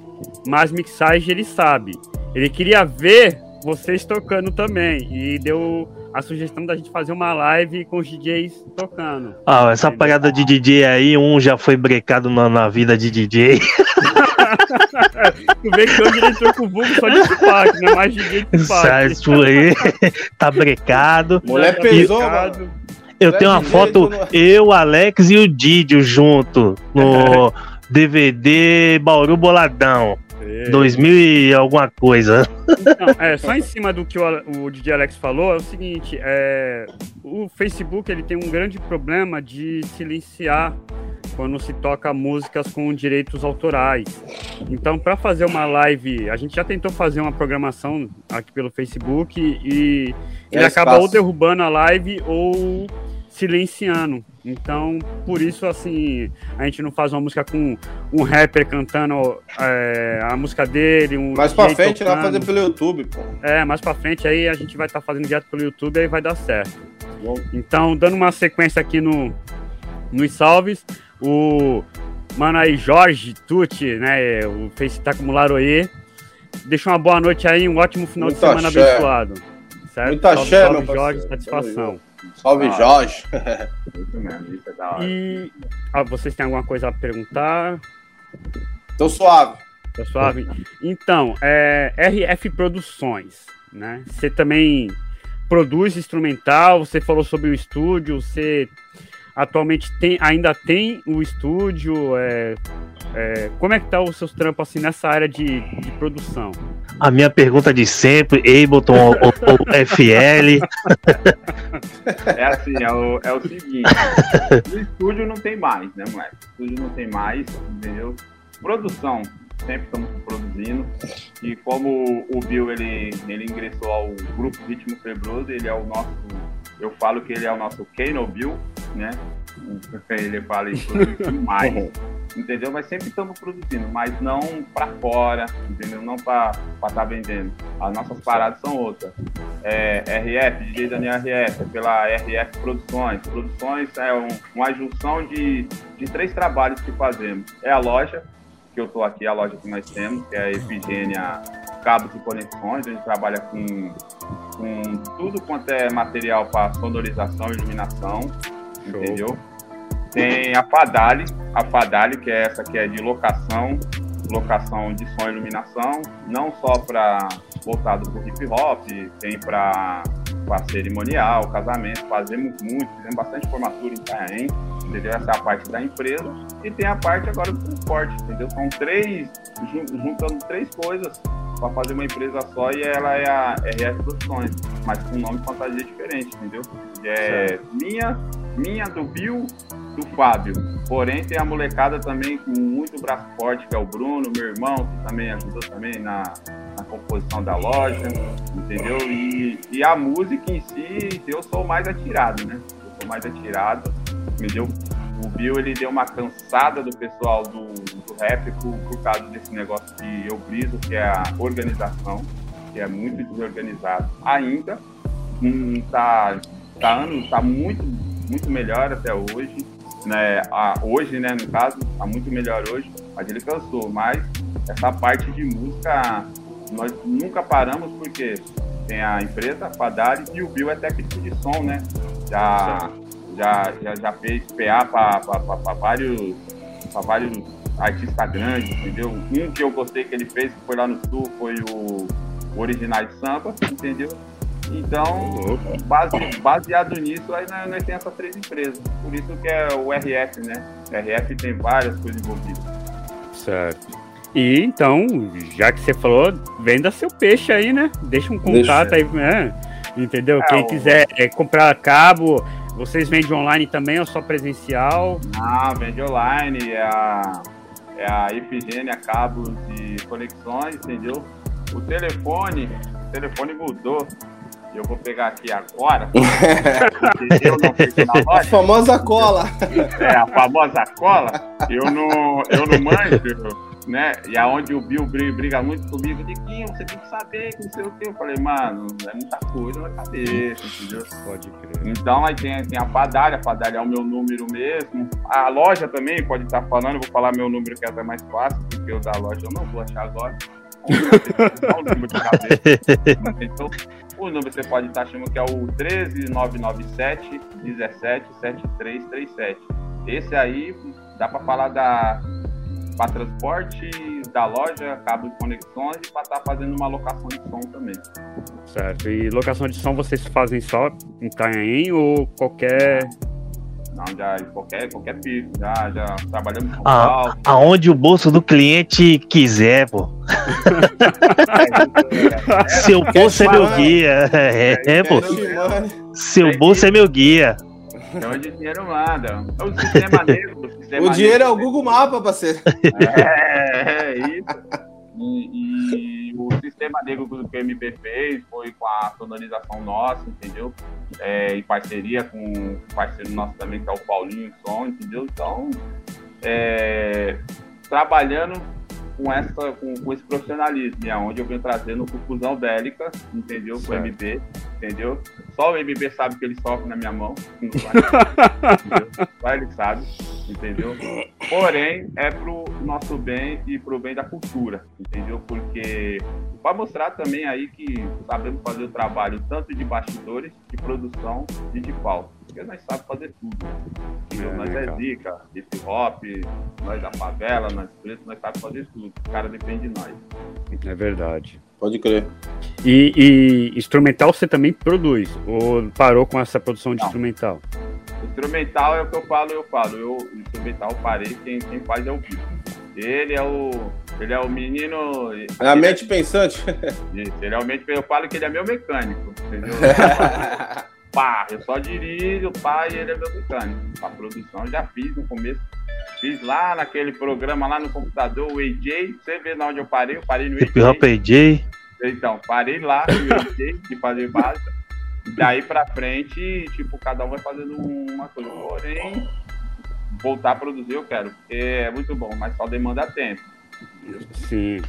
S1: mas mixagem ele sabe. Ele queria ver vocês tocando também, e deu a sugestão da gente fazer uma live com os DJs tocando.
S2: Ah, essa parada de DJ aí, um já foi brecado na, na vida de DJ.
S1: Tu vê que hoje ele entrou com o vulgo só de Tupac, não é mais DJ de Tupac.
S2: Isso aí, tá brecado.
S3: Mulher
S1: Tá
S3: pesou,
S1: brecado.
S2: Eu tenho uma foto, eu, Alex e o Didio junto no DVD Bauru Boladão,
S1: É.
S2: 2000 e alguma coisa.
S1: Não, é, só em cima do que o, o DJ Alex falou, é o seguinte, é, o Facebook ele tem um grande problema de silenciar quando se toca músicas com direitos autorais. Então, para fazer uma live, a gente já tentou fazer uma programação aqui pelo Facebook e ele
S3: É
S1: acaba
S3: espaço.
S1: ou derrubando a live ou silenciando. Então, por isso, assim, a gente não faz uma música com um rapper cantando é, a música dele, um
S3: Mais pra frente,
S1: tocando.
S3: fazer pelo YouTube, pô.
S1: É, mais pra frente aí a gente vai estar fazendo direto pelo YouTube e aí vai dar certo. Então, dando uma sequência aqui no, nos salves, o mano aí, Jorge Tucci, né? O Face tá como Laroê. Deixa uma boa noite aí, um ótimo final de
S3: Muita
S1: semana
S3: axé.
S1: abençoado. Certo?
S3: Muita axé, meu parceiro.
S1: Jorge, satisfação.
S3: Salve,
S4: Ah.
S3: Jorge.
S4: Isso mesmo, isso é da hora.
S1: E ah, vocês têm alguma coisa a perguntar?
S3: Tô suave.
S1: Tá suave? Então, é, RF Produções, né? Você também produz instrumental, você falou sobre o estúdio, você atualmente tem, ainda tem o estúdio, é, é, como é que tá os seus trampos assim nessa área de, de produção?
S2: A minha pergunta de sempre, Ableton ou, ou- FL?
S4: É assim, é o, é o seguinte. o estúdio não tem mais, né, moleque? O estúdio não tem mais, entendeu? Produção, sempre estamos produzindo. E como o Bill, ele, ele ingressou ao grupo Ritmo Febroso, ele é o nosso... Eu falo que ele é o nosso Kano Bill, né? Ele fala isso demais. Entendeu? Mas sempre estamos produzindo, mas não para fora, entendeu? Não para estar tá vendendo. As nossas paradas são outras. É, RF, DJ Daniel RF, é pela RF Produções. Produções é um- uma junção de, de três trabalhos que fazemos. É a loja, que eu estou aqui, a loja que nós temos, que é a Efigênia Cabos e Conexões, a gente trabalha com, com tudo quanto é material para sonorização e iluminação, entendeu? Tem a Fadali, a Fadali, que é essa que é de locação, locação de som e iluminação, não só para voltado para hip hop, tem para cerimonial, casamento, fazemos muito, fizemos bastante formatura em Itanhaém, entendeu? Essa é a parte da empresa e tem a parte agora do transporte, entendeu? São três, jun- juntando três coisas para fazer uma empresa só e ela é a RF Produções, mas com nome de fantasia diferente, entendeu? É minha, minha do Bill, do Fábio. Porém, tem a molecada também com muito braço forte, que é o Bruno, meu irmão, que também ajudou também na, na composição da loja, entendeu? E, e a música em si, eu sou mais atirado, né? Eu sou mais atirado, entendeu? O Bill, ele deu uma cansada do pessoal do, do rap por, por causa desse negócio que eu briso, que é a organização, que é muito desorganizado ainda. Hum, tá, tá, tá muito, muito melhor até hoje né, a- hoje, né, no caso, tá muito melhor hoje, mas ele cansou. Mas essa parte de música, nós nunca paramos porque tem a empresa, a Fadari, e o Bill é técnico de som, né? Já, já, já, já fez PA para vários, vários artista grande, entendeu? Um que eu gostei que ele fez, que foi lá no sul, foi o, o Original de Samba, entendeu? Então, base, baseado nisso, aí nós, nós temos essas três empresas. Por isso que é o RF, né? O RF tem várias coisas envolvidas.
S1: Certo. E então, já que você falou, venda seu peixe aí, né? Deixa um contato Deixa. aí, né? Entendeu? É, Quem o... quiser é, comprar cabo, vocês vendem online também ou só presencial?
S4: Ah, vende online. É a, é a Ifigênia Cabos e Conexões, entendeu? O telefone, o telefone mudou eu vou pegar aqui agora.
S3: eu não A famosa cola.
S4: É, a famosa cola. Eu não, eu não manjo, né? E aonde o Bill briga muito comigo, de que você tem que saber que não sei o que. Eu falei, mano, é muita coisa na cabeça, entendeu? Pode crer. Então aí tem, tem a Padalha, a Padalha é o meu número mesmo. A loja também pode estar falando, eu vou falar meu número que é até mais fácil, porque o da loja eu não vou achar agora. O número de cabeça. Então, o número você pode estar chamando que é o 13997 177337. Esse aí dá para falar da para transporte da loja, cabo de conexões e para estar tá fazendo uma locação de som também.
S1: Certo. E locação de som vocês fazem só em Itanhaém ou qualquer
S4: não, já qualquer, qualquer piso, já, já trabalhamos com
S2: ah, Aonde o bolso do cliente quiser, pô. Seu bolso é meu guia. É, é pô. Seu bolso é meu guia.
S4: É onde o dinheiro manda. É o sistema negro.
S3: O, sistema o dinheiro negro. é o Google Mapa, parceiro.
S4: É, é isso. E, e, o sistema negro que o MP fez foi com a sonorização nossa, entendeu? É, em parceria com um parceiro nosso também, que é o Paulinho Som, entendeu? Então, é, trabalhando com, essa, com, com esse profissionalismo, é onde eu venho trazendo confusão bélica, entendeu? Com o MB, entendeu? Só o MB sabe que ele sofre na minha mão, só ele sabe, entendeu? Porém, é pro nosso bem e pro bem da cultura, entendeu? Porque para mostrar também aí que sabemos fazer o trabalho tanto de bastidores, de produção e de palco porque nós sabemos fazer tudo. É, nós é zica, hip hop, nós da favela, nós pretos, nós sabemos fazer tudo. O cara depende de nós.
S1: É verdade.
S3: Pode crer.
S1: E, e, instrumental você também produz? Ou parou com essa produção de Não. instrumental?
S4: Instrumental é o que eu falo, eu falo. Eu, instrumental parei, quem, quem faz é o Vitor. Ele é o. Ele é o menino.
S3: É a mente é, pensante.
S4: Isso, ele é o mente Eu falo que ele é meu mecânico, entendeu? pá, eu só dirijo, pá, e ele é meu mecânico. A produção eu já fiz no começo. Fiz lá naquele programa lá no computador, o AJ. Você vê na onde eu parei, eu parei no
S2: Hip Hop AJ.
S4: Então, parei lá no AJ de fazer base. Daí pra frente, tipo, cada um vai fazendo uma coisa. Porém, voltar a produzir eu quero, porque é muito bom, mas só demanda tempo.
S1: Sim.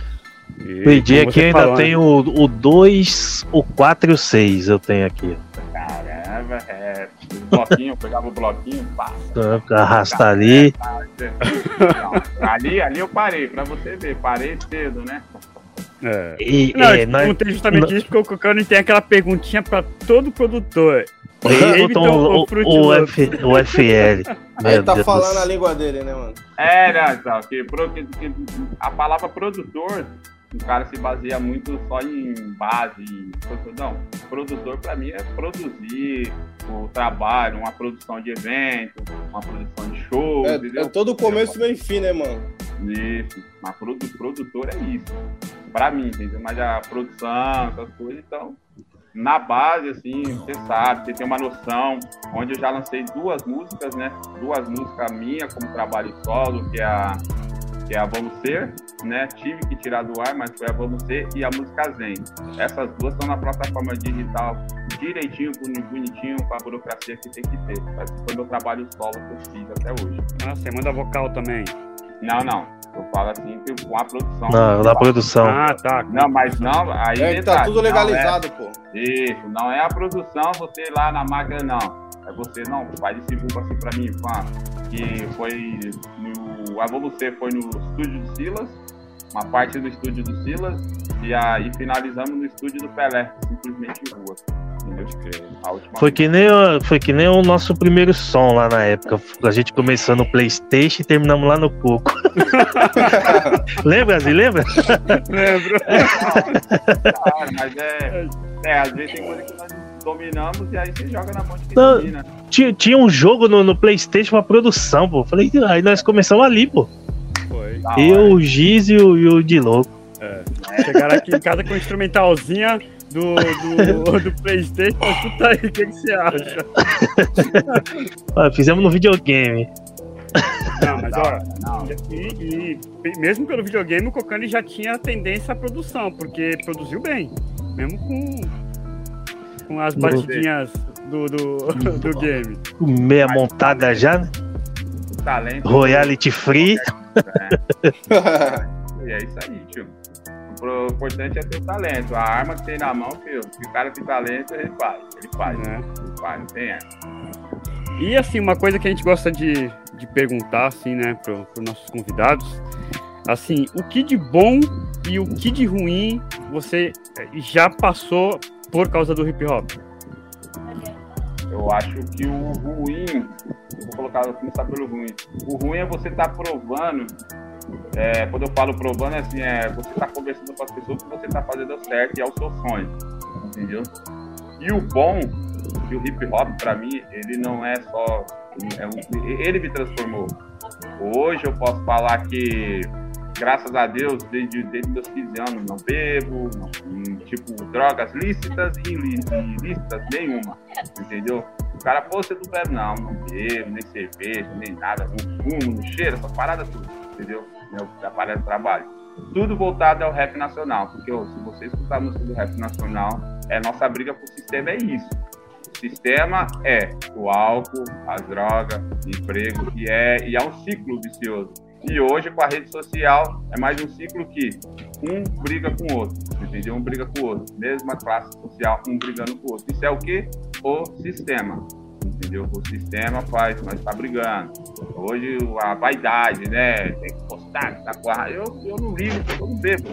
S2: E, o AJ aqui ainda falou, tem né? o 2, o 4 e o 6, eu tenho aqui.
S4: Caramba, é. Bloquinho, pegava o bloquinho, pá.
S2: Arrasta ali.
S4: Não, ali. Ali eu parei, pra você ver, parei cedo, né?
S1: É. E, não, é, eu perguntei justamente isso porque o Cocano tem aquela perguntinha pra todo produtor.
S2: Ele botou o, o, o, F, o FL.
S3: Ele tá Deus falando Deus. a língua dele, né, mano?
S4: É, né, então, que, que, que a palavra produtor o cara se baseia muito só em base. Não, produtor para mim é produzir o trabalho, uma produção de evento, uma produção de show.
S3: É, é todo o começo e meio fim, né, mano?
S4: Isso, mas produtor é isso. Para mim, entendeu? Mas a produção, essas coisas, então. Na base, assim, você sabe, você tem uma noção, onde eu já lancei duas músicas, né? Duas músicas minhas como trabalho solo, que é a que é a Vamos Ser, né? Tive que tirar do ar, mas foi a Vamos Ser e a música Zen. Essas duas estão na plataforma digital direitinho, bonitinho, com a burocracia que tem que ter. Esse foi meu trabalho solo que eu fiz até hoje.
S1: Ah, você manda vocal também?
S4: Não, não. Eu falo assim com a produção.
S2: Não, da produção.
S1: Ah, tá.
S4: Não, mas não, aí.
S3: É, tá tudo legalizado, é, pô.
S4: Isso, não é a produção, você ir lá na máquina, não. É você, não, faz esse vulgo assim pra mim, pá. Que foi no. A Você foi no estúdio do Silas, uma parte do estúdio do Silas, e aí finalizamos no estúdio do Pelé, simplesmente rua.
S2: Foi que, nem, foi que nem o nosso primeiro som lá na época. A gente começou no Playstation e terminamos lá no Coco. lembra, Zi? Lembra?
S1: Lembro.
S4: Claro, mas é, é, às vezes tem coisa que nós dominamos e aí você joga na mão de quem
S2: Não.
S4: domina.
S2: Tinha, tinha um jogo no, no Playstation pra produção, pô. Falei, aí nós começamos ali, pô.
S1: Foi.
S4: Da
S2: Eu,
S4: hora.
S2: o Giz e o, e o de louco.
S1: Chegaram aqui em casa com a instrumentalzinha do, do, do Playstation. Escuta aí, o que, que você acha?
S2: Ah, fizemos no videogame.
S1: Não, mas
S4: não.
S1: e, e mesmo pelo videogame, o Cocani já tinha tendência à produção, porque produziu bem. Mesmo com, com as batidinhas do, do, do game.
S2: Meia montada já, né?
S4: Talento.
S2: Royalty free.
S4: E é isso aí, tio. O importante é ter o talento. A arma que tem na mão, filho. Se o cara tem talento, ele faz. Ele faz.
S1: Né?
S4: Ele faz, não tem essa.
S1: E assim, uma coisa que a gente gosta de, de perguntar, assim, né, para os nossos convidados, assim, o que de bom e o que de ruim você já passou por causa do hip hop?
S4: Eu acho que o ruim, vou colocar, vou começar pelo ruim. O ruim é você estar provando. é, quando eu falo provando, é assim, é você tá conversando com as pessoas que você tá fazendo certo e é o seu sonho. Entendeu? E o bom, que o hip hop, pra mim, ele não é só. é um- ele me transformou. Hoje eu posso falar que, graças a Deus, desde, desde meus 15 anos, não bebo, tipo, drogas lícitas e ilí- ilícitas nenhuma. Entendeu? O cara, pô, você não bebe, não, não bebo, nem cerveja, nem nada, não fumo, não cheiro, essa parada tudo, entendeu? Meu aparelho de trabalho. Tudo voltado ao rap nacional, porque ó, se você escutar a música do rap nacional, é nossa briga com o sistema é isso. O sistema é o álcool, as drogas, emprego, e é, e é um ciclo vicioso. E hoje, com a rede social, é mais um ciclo que um briga com o outro, entendeu? Um briga com o outro. Mesma classe social, um brigando com o outro. Isso é o quê? O sistema, entendeu? O sistema faz, mas tá brigando. Hoje, a vaidade, né? Tem que postar, tá com a... Eu, eu não ligo, eu não bebo.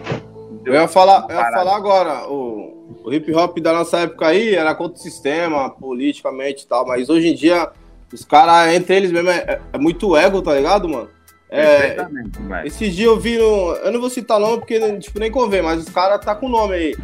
S3: Eu ia falar, eu ia falar agora, o, o hip hop da nossa época aí era contra o sistema, politicamente e tal, mas hoje em dia os caras, entre eles mesmo, é, é muito ego, tá ligado, mano? É, esses dias eu vi no. Eu não vou citar nome porque tipo, nem convém, mas os caras tá com nome aí.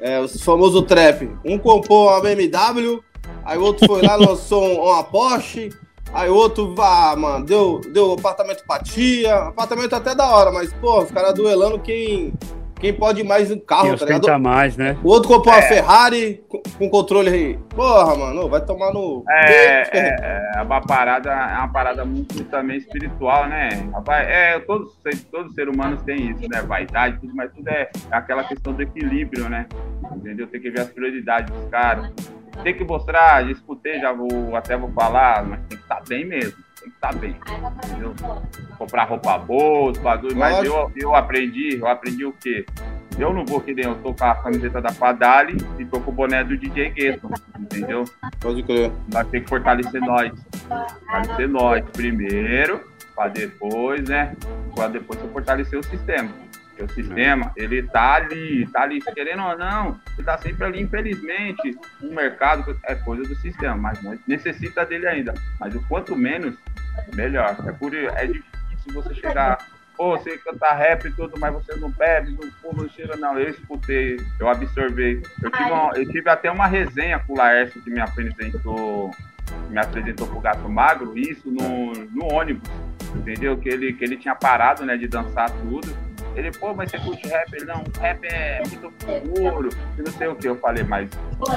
S3: É, os famosos trap. Um comprou uma BMW, aí o outro foi lá, lançou um- uma Porsche. Aí o outro, ah, mano, deu, deu apartamento pra tia. Apartamento até da hora, mas, pô, os caras duelando quem, quem pode mais
S1: Quem
S3: carro, tá ligado?
S1: mais, né?
S3: O outro comprou uma
S4: É.
S3: Ferrari com, com controle aí. Porra, mano, vai tomar no.
S4: É, é, é uma parada, é uma parada muito também espiritual, né? Rapaz, é, todos, todos os seres humanos têm isso, né? Vaidade, tudo, mas tudo é aquela questão do equilíbrio, né? Entendeu? Tem que ver as prioridades dos caras. Tem que mostrar, já escutei, já vou, até vou falar, mas tem que estar bem mesmo. Estar bem, entendeu? Comprar roupa boa, os bagulho, mas eu, eu aprendi, eu aprendi o quê? Eu não vou que nem eu tô com a camiseta da Fadali e tô com o boné do DJ Gueto, entendeu?
S3: Pode crer.
S4: Nós temos que fortalecer nós. Fortalecer nós primeiro, para depois, né? Para depois você fortalecer o sistema. Porque o sistema, ele tá ali, tá ali, querendo ou não, ele tá sempre ali, infelizmente. O mercado é coisa do sistema, mas nós necessita dele ainda. Mas o quanto menos, melhor. É por é difícil você chegar. Pô, você canta rap e tudo, mas você não bebe, não fuma, não cheira, não. Eu escutei, eu absorvei. Eu tive, uma- eu tive até uma resenha com o Laércio que me apresentou me apresentou pro Gato Magro, isso no, no ônibus, entendeu? Que ele, que ele tinha parado, né, de dançar tudo. Ele, pô, mas você curte rap? Ele, não, rap é muito puro, e não sei o que. Eu falei, mas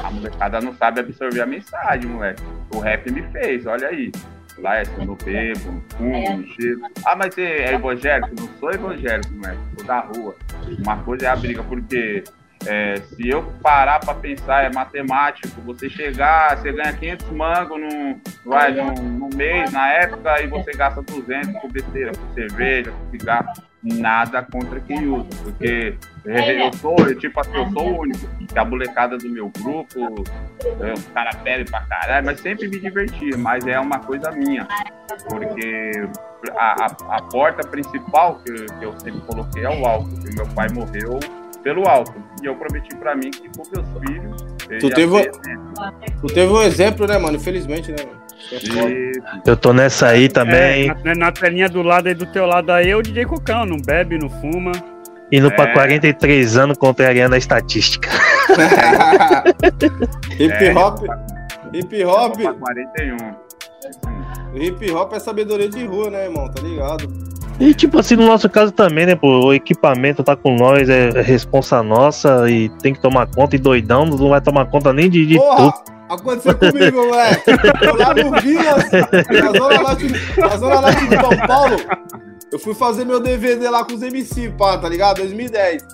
S4: a molecada não sabe absorver a mensagem, moleque. O rap me fez, olha aí. Lá é eu não bebo, fumo, não cheiro. Ah, mas você é evangélico? Não sou evangélico, moleque. Sou da rua. Uma coisa é a briga, porque é, se eu parar pra pensar, é matemático. Você chegar, você ganha 500 mangos no, vai, no, no mês, na época, e você gasta 200 com besteira, com cerveja, com cigarro. Nada contra quem usa, porque é, eu sou, eu, tipo assim, eu sou o único. Que a molecada do meu grupo, é, o cara bebe pra caralho, mas sempre me divertia. Mas é uma coisa minha, porque a, a, a porta principal que, que eu sempre coloquei é o álcool. que meu pai morreu pelo álcool. E eu prometi pra mim que com meus filhos
S3: Tu teve, tu teve um exemplo, né, mano? Infelizmente, né, mano?
S2: Eu tô nessa aí também.
S1: É, na, na telinha do lado aí do teu lado aí, o DJ Cocão, não bebe, não fuma.
S2: Indo é. pra 43 anos contrariando a estatística.
S3: hip hop. Hip hop.
S4: 41.
S3: Hip hop é sabedoria de rua, né, irmão? Tá ligado?
S2: E tipo assim, no nosso caso também, né, pô, o equipamento tá com nós, é responsa nossa e tem que tomar conta e doidão, não vai tomar conta nem de, de
S3: Porra, tudo. Aconteceu comigo, moleque. Eu lá no Vilas, na zona, norte, na zona norte de São Paulo, eu fui fazer meu DVD lá com os MC, pá, tá ligado? 2010.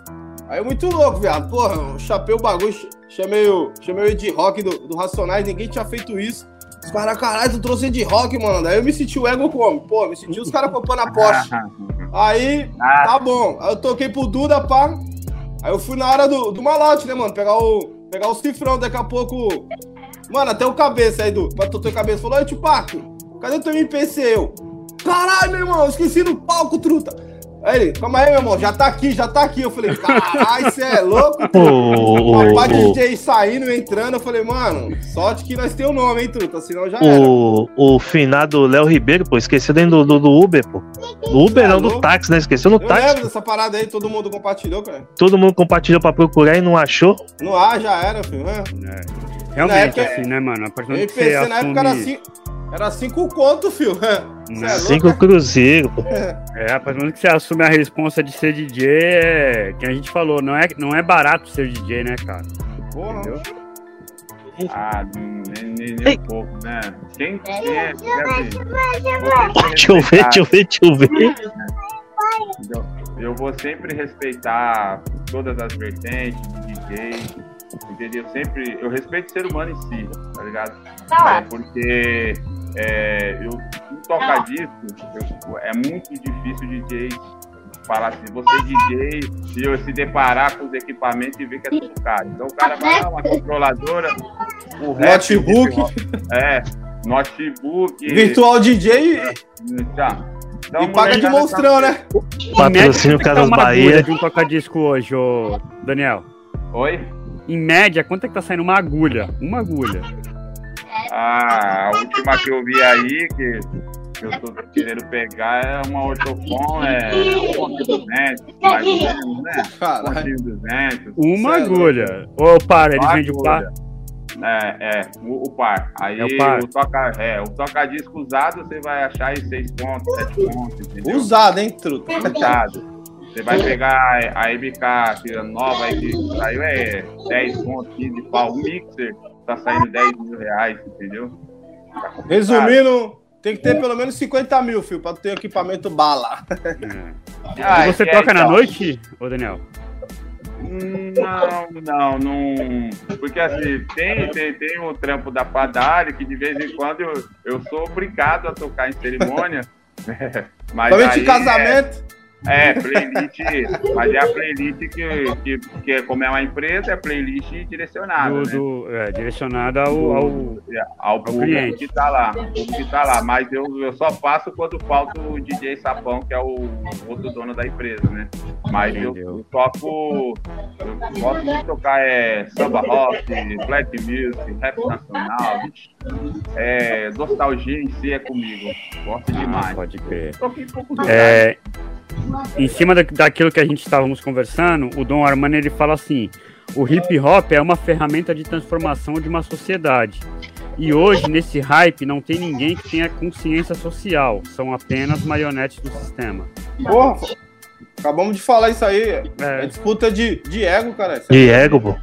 S3: Aí muito louco, viado. Porra, eu chapei o bagulho, chamei o, chamei o Ed Rock do, do Racionais, ninguém tinha feito isso. Os caras, caralho, tu trouxe de rock, mano. Daí eu me senti o ego como? Pô, me senti os caras comprando a Porsche. Aí, tá bom. Aí eu toquei pro Duda, pá. Aí eu fui na hora do, do malote, né, mano? Pegar o, pegar o cifrão, daqui a pouco. Mano, até o cabeça aí, do. Pra tu cabeça. Falou, oi, Tupac, cadê teu MPC? Eu. Caralho, meu irmão, esqueci no palco, truta. Aí ele, calma aí, meu irmão, já tá aqui, já tá aqui. Eu falei, caralho, você é louco? O pai de DJ saindo, entrando, eu falei, mano, sorte que nós temos o nome, hein, truta, senão já era.
S2: O, o finado Léo Ribeiro, pô, esqueceu dentro do, do, Uber, pô. Do Uber não, do táxi, né? Esqueceu no
S3: eu
S2: táxi. Eu
S3: lembro dessa parada aí, todo mundo compartilhou, cara.
S2: Todo mundo compartilhou pra procurar e não achou?
S3: Não há, já era, filho, né?
S1: É. Realmente, época, assim, né, mano? A partir do
S3: que você na assume... época era assim... Era cinco conto, filho.
S2: É cinco louco? cruzeiro, pô.
S1: É, partir do momento que você assume a responsa de ser DJ, é... que a gente falou, não é, não é barato ser DJ, né, cara?
S3: Porra. Entendeu?
S4: Ah, nem, nem, nem um pouco, né? Quem quer.
S2: Deixa eu ver, deixa eu ver, deixa eu ver.
S4: Eu, eu vou sempre respeitar todas as vertentes de DJ, entendeu? Eu sempre, eu respeito o ser humano em si, tá ligado? Tá. É, porque é, eu tocar disco, eu, é muito difícil DJ falar assim, você é DJ e eu se deparar com os equipamentos e ver que é tudo caro. Então o cara vai lá, uma controladora, o
S3: resto. Notebook.
S4: É, notebook.
S3: Virtual DJ.
S4: Já.
S3: Então, e paga de monstrão, né?
S2: Patrocínio Casas Bahia.
S1: de um toca-disco hoje, ô Daniel.
S4: Oi?
S1: Em média, quanto é que tá saindo uma agulha? Uma agulha.
S4: Ah, a última que eu vi aí, que, que eu tô querendo pegar, é uma ortofon, é um ponto 200, mais ou menos, né? Um 200.
S1: Uma agulha. Ou para, ele vende o par?
S4: É, é, o, o, par. Aí é o, par. o toca, é, o toca disco usado você vai achar em 6 pontos, 7 pontos, entendeu?
S3: Usado, hein, truta?
S4: Usado. Você vai pegar a MK que é nova aí que saiu é 10 pontos, 15 pau. Mixer tá saindo 10 mil reais, entendeu?
S3: Tá Resumindo, tem que ter pelo menos 50 mil, filho, pra ter equipamento bala.
S1: É. Ah, e você é, toca então. na noite, ô Daniel?
S4: Não, não, não. Porque assim, tem, tem, tem o trampo da Padari que de vez em quando eu, eu sou obrigado a tocar em cerimônia.
S3: Mas Somente de casamento.
S4: É, é, playlist, mas é a playlist que, que, que é, como é uma empresa, é playlist direcionada. Do, né? do,
S1: é, direcionada ao, ao,
S4: é, ao, ao público cliente. que tá lá. que tá lá. Mas eu, eu só faço quando falta o DJ Sapão, que é o outro dono da empresa, né? Mas eu, eu, toco. Eu gosto de tocar é, samba rock, black music, rap nacional. É, nostalgia em si é comigo. Gosto demais. Ah,
S1: pode crer. É, em cima daquilo que a gente estávamos conversando, o Dom Armani ele fala assim: o hip hop é uma ferramenta de transformação de uma sociedade. E hoje, nesse hype, não tem ninguém que tenha consciência social, são apenas marionetes do sistema.
S3: Porra, acabamos de falar isso aí. É, é disputa de, de ego, cara.
S2: De ego, pô.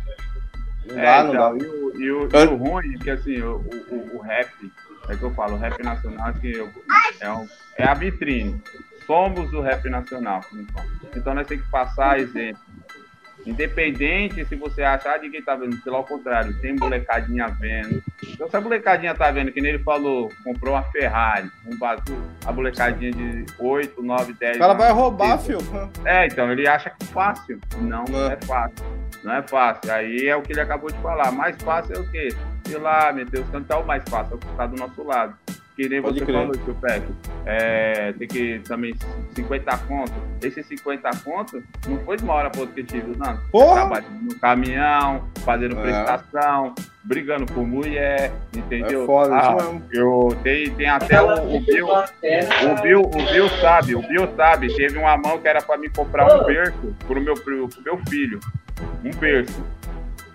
S4: Não dá, é, não então, dá. E o, e o, e o ruim é que assim, o, o, o, rap, é que eu falo, o rap nacional que eu, é, um, é a vitrine somos o rap nacional. Então nós temos que passar exemplo. Independente se você achar de quem tá vendo, pelo contrário, tem molecadinha vendo. Então se a molecadinha tá vendo, que nem ele falou, comprou uma Ferrari, um bazoo, a molecadinha de 8, 9, 10.
S3: Ela vai roubar, filho.
S4: É, então ele acha que é fácil. Não, não é fácil. Não é fácil. Aí é o que ele acabou de falar. Mais fácil é o quê? Ir lá, meter os cantos, é o mais fácil, é o que está do nosso lado. que nem
S3: Pode
S4: você
S3: crer.
S4: falou, tio Peck. É, tem que também 50 conto. Esses 50 conto não foi de uma hora para outra que eu tive, não.
S3: Porra!
S4: Trabalhando no caminhão, fazendo
S3: É.
S4: prestação, brigando com mulher, entendeu?
S3: É foda,
S4: Ah,
S3: isso mesmo.
S4: eu tem, tem até o, o Bill. O Bill, o Bill sabe, o Bill sabe. Teve uma mão que era pra me comprar um berço pro meu, pro, pro meu filho. Um berço.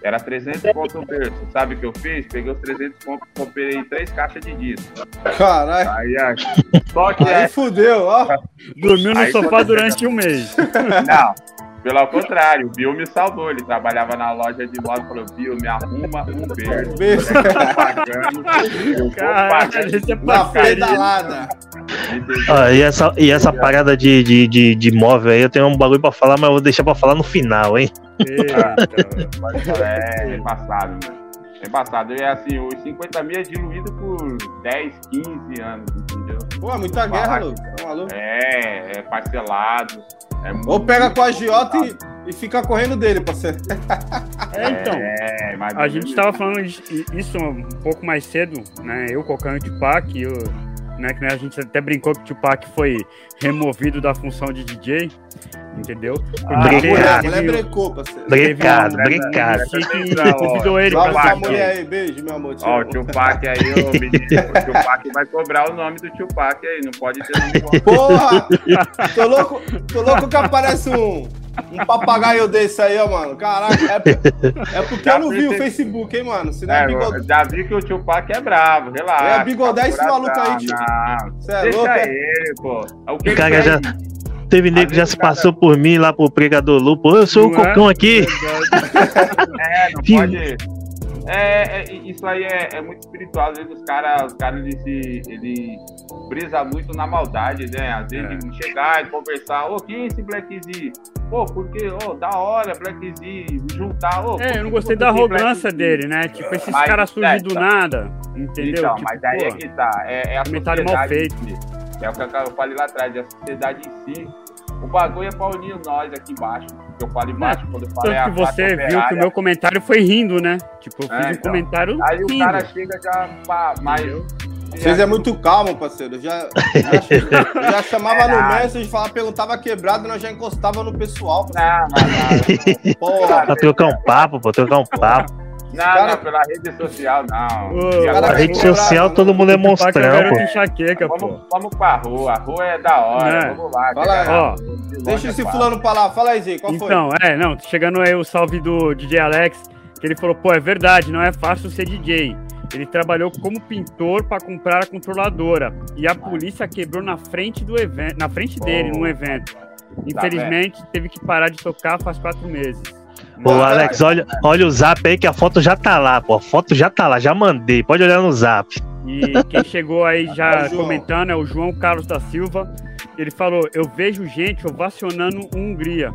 S4: Era 300 conto o berço. Sabe o que eu fiz? Peguei os 300 conto, comprei três caixas de disco.
S3: Caralho.
S4: Aí, aí só que
S3: Aí
S4: é,
S3: fudeu, ó.
S1: Dormiu no
S4: Aí
S1: sofá durante um mês.
S4: não. Pelo contrário, o Bill me salvou. Ele trabalhava na loja de moto e falou: Bill, me arruma um berço.
S3: Berço.
S4: Eu tô pagando. Eu tô
S1: Caralho,
S4: pagando.
S1: é
S3: Na pedalada.
S2: Ah, e essa, e essa parada de, de, de, de móvel aí, eu tenho um bagulho pra falar, mas eu vou deixar pra falar no final, hein?
S1: Eita.
S4: É, é embaçado, mano. É embaçado. É assim, os 50 mil é diluído por 10, 15 anos, entendeu?
S3: Pô, é muita guerra, Lucas. Tá?
S4: É, é parcelado. É
S3: Ou pega com a agiota e, e fica correndo dele, parceiro.
S1: É, então.
S4: É,
S1: A gente tava falando is- isso um pouco mais cedo, né? Eu colocando o Tupac, eu, né? Que né, a gente até brincou que o Tupac foi removido da função de DJ, entendeu?
S4: Ah,
S3: A
S2: Obrigado.
S3: mulher, a
S1: teve-
S3: mulher brecou, parceiro.
S2: Obrigado, obrigado.
S1: que
S4: Ó,
S1: convidou ele
S3: Salve
S1: pra
S3: essa mulher aí, beijo, meu amor.
S4: Ó, o. Tupac aí, ô menino, o Tupac vai cobrar o nome do Tupac aí, não pode ter nome.
S3: Porra! tô louco, tô louco que aparece um, um papagaio desse aí, ó, mano. Caraca, é, é porque eu não vi o Facebook, hein, mano. Se não é,
S4: É,
S3: bigode...
S4: já vi que o Tupac é bravo, relaxa.
S3: É, bigodar esse maluco aí, tio.
S4: Não,
S3: Cê é
S4: deixa
S3: louco, é?
S4: ele, pô. O que
S2: O cara já-? Teve nego que já se passou por mim lá pro pregador Lupo. Eu sou o
S1: Não é?
S2: cocão aqui.
S4: É, não pode. É, é, isso aí é, é muito espiritual. Às vezes os caras, os caras eles, se- ele brisa muito na maldade, né? Às vezes
S1: É.
S4: chegar e conversar, ô, quem é esse Black Z? Pô, porque, ô, da hora, Black Z, juntar, ô.
S1: É, eu não gostei da arrogância dele, né? Tipo, esses caras surgem
S4: é,
S1: do
S4: tá.
S1: nada, entendeu?
S4: Então,
S1: Tipo,
S4: mas aí é
S1: pô,
S4: que tá. É, é a
S1: comentário mal feito.
S4: É o que eu falei lá atrás, a sociedade em si. O bagulho é pra unir nós aqui embaixo. Eu falo embaixo, quando eu falo é a
S1: Tanto que você
S4: classe
S1: viu que o
S4: operária.
S1: meu comentário foi rindo, né? Tipo, eu fiz
S4: É,
S1: um
S4: então.
S1: comentário
S4: Aí o
S1: rindo.
S4: cara chega já. Pá, mas.
S1: entendeu?
S3: Vocês é muito calmo, parceiro. Eu Já, já, já chamava
S4: É
S3: no message, falava, perguntava quebrado, nós já encostava no pessoal.
S4: Não, mas
S3: Porra,
S2: Pra trocar um papo, pô, trocar um papo.
S4: Não,
S3: cara-
S4: não, pela rede social, não.
S1: Ô,
S3: cara
S2: A rede social, todo mundo é
S1: é um
S2: monstrão,
S1: garoto
S2: pô.
S1: enxaqueca, pô.
S4: vamos, vamos pra rua. A rua é da hora.
S1: É.
S4: Vamos lá.
S3: Fala
S1: Ó,
S3: deixa
S4: é
S3: esse fulano pra lá. Fala aí, Zê, qual foi?
S1: Então, é, não, chegando aí o salve do DJ Alex, que ele falou, pô, é verdade, não é fácil ser DJ. Ele trabalhou como pintor para comprar a controladora e a polícia quebrou na frente do evento, na frente dele,
S4: Oh.
S1: num evento. Infelizmente, teve que parar de tocar faz quatro meses.
S2: Ô, Alex, olha, olha o zap aí que a foto já tá lá, pô. A foto já tá lá, já mandei. Pode olhar no zap.
S1: E quem chegou aí
S3: É
S1: já comentando é o João Carlos da Silva. Ele falou: Eu vejo gente ovacionando Hungria.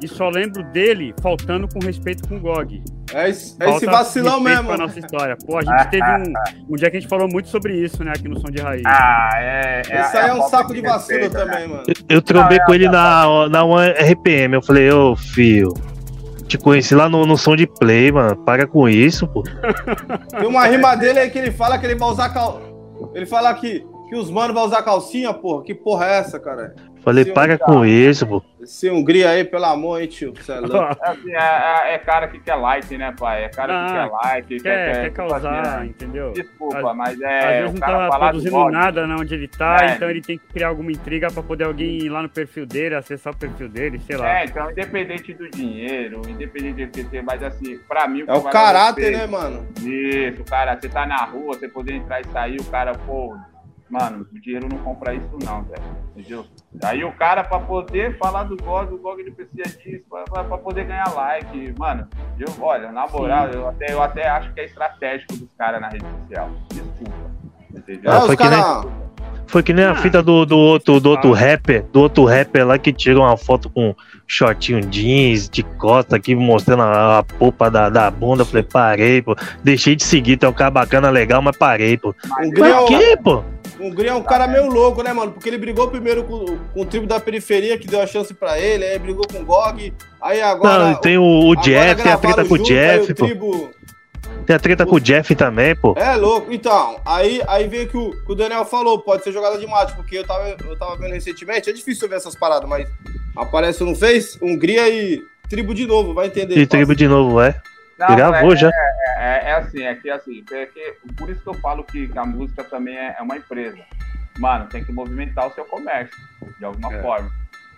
S1: E só lembro dele faltando com respeito com o GOG.
S3: É esse, é esse vacilão mesmo.
S1: Pra nossa história. Pô, a gente teve um, um dia que a gente falou muito sobre isso, né, aqui no Som de Raiz.
S4: Ah, é.
S3: Esse aí é um
S4: a
S3: saco de vacilo
S4: respeito, né?
S3: também, mano.
S2: Eu trombei
S4: Não, é,
S2: com ele
S4: é,
S2: na, na One RPM. Eu falei, ô, fio. Te conheci lá no, no som de play, mano. Para com isso, pô.
S3: Tem uma rima dele aí que ele fala que ele vai usar cal... Ele fala que, que os manos vão usar calcinha, porra. Que porra é essa, cara?
S2: Falei,
S3: Sim,
S2: para
S3: tá.
S2: com isso, pô.
S3: Esse Hungria aí, pelo amor, hein, tio? É.
S4: É, assim, é, é- é cara que quer like, né, pai? É cara
S1: Ah,
S4: que quer like.
S1: quer, quer
S4: tipo
S1: causar,
S4: assim, né?
S1: entendeu?
S4: Desculpa,
S1: Às-
S4: mas
S1: Às
S4: é.
S1: vezes
S4: o
S1: não
S4: cara
S1: tá produzindo nada né, onde ele tá,
S4: É.
S1: então ele tem que criar alguma intriga pra poder alguém ir lá no perfil dele, acessar o perfil dele, sei lá.
S4: É, então, independente do dinheiro, independente do que ter, mas assim, pra mim. que
S3: É o caráter, né, mano?
S4: Isso, cara, você tá na rua, você poder entrar e sair, o cara, pô, mano, o dinheiro não compra isso não, velho, entendeu? Aí o cara, pra poder falar do GOG, o GOG ele precisa disso, pra, pra- pra poder ganhar like, mano, eu, olha, na moral, eu até, eu até acho que é estratégico dos caras na rede social, desculpa, entendeu?
S3: É,
S2: Ah,
S3: os
S2: foi que
S3: caras.
S2: Foi que nem a
S1: Ah,
S2: fita do, do outro, do outro
S1: ah.
S2: rapper, do outro rapper lá que tirou uma foto com shortinho jeans, de costa aqui, mostrando a, a polpa da, da bunda. Falei, parei, pô. Deixei de seguir, tem um cara bacana, legal, mas parei, pô.
S3: Hungria é
S2: Pra
S3: um-
S2: quê, pô?
S3: Hungria é um cara meio louco, né, mano? Porque ele brigou primeiro com, com o tribo da periferia, que deu a chance pra ele, aí brigou com o Gog, aí agora.
S2: Não, tem o, o Jeff, tem a treta com o Jeff,
S3: o
S2: pô.
S3: tribo,
S2: Tem a treta com o Jeff também, pô.
S3: É louco. Então, aí, aí vem que o, que o Daniel falou, pode ser jogada de mate, porque eu tava, eu tava vendo recentemente, é difícil ver essas paradas, mas aparece no Face, Hungria e tribo de novo, vai entender.
S2: E tribo de novo, é.
S4: Não,
S2: Gravou
S4: é,
S2: já.
S4: É, é, é assim, é que assim, é que, por isso que eu falo que a música também é, é uma empresa. Mano, tem que movimentar o seu comércio, de alguma
S1: É.
S4: forma.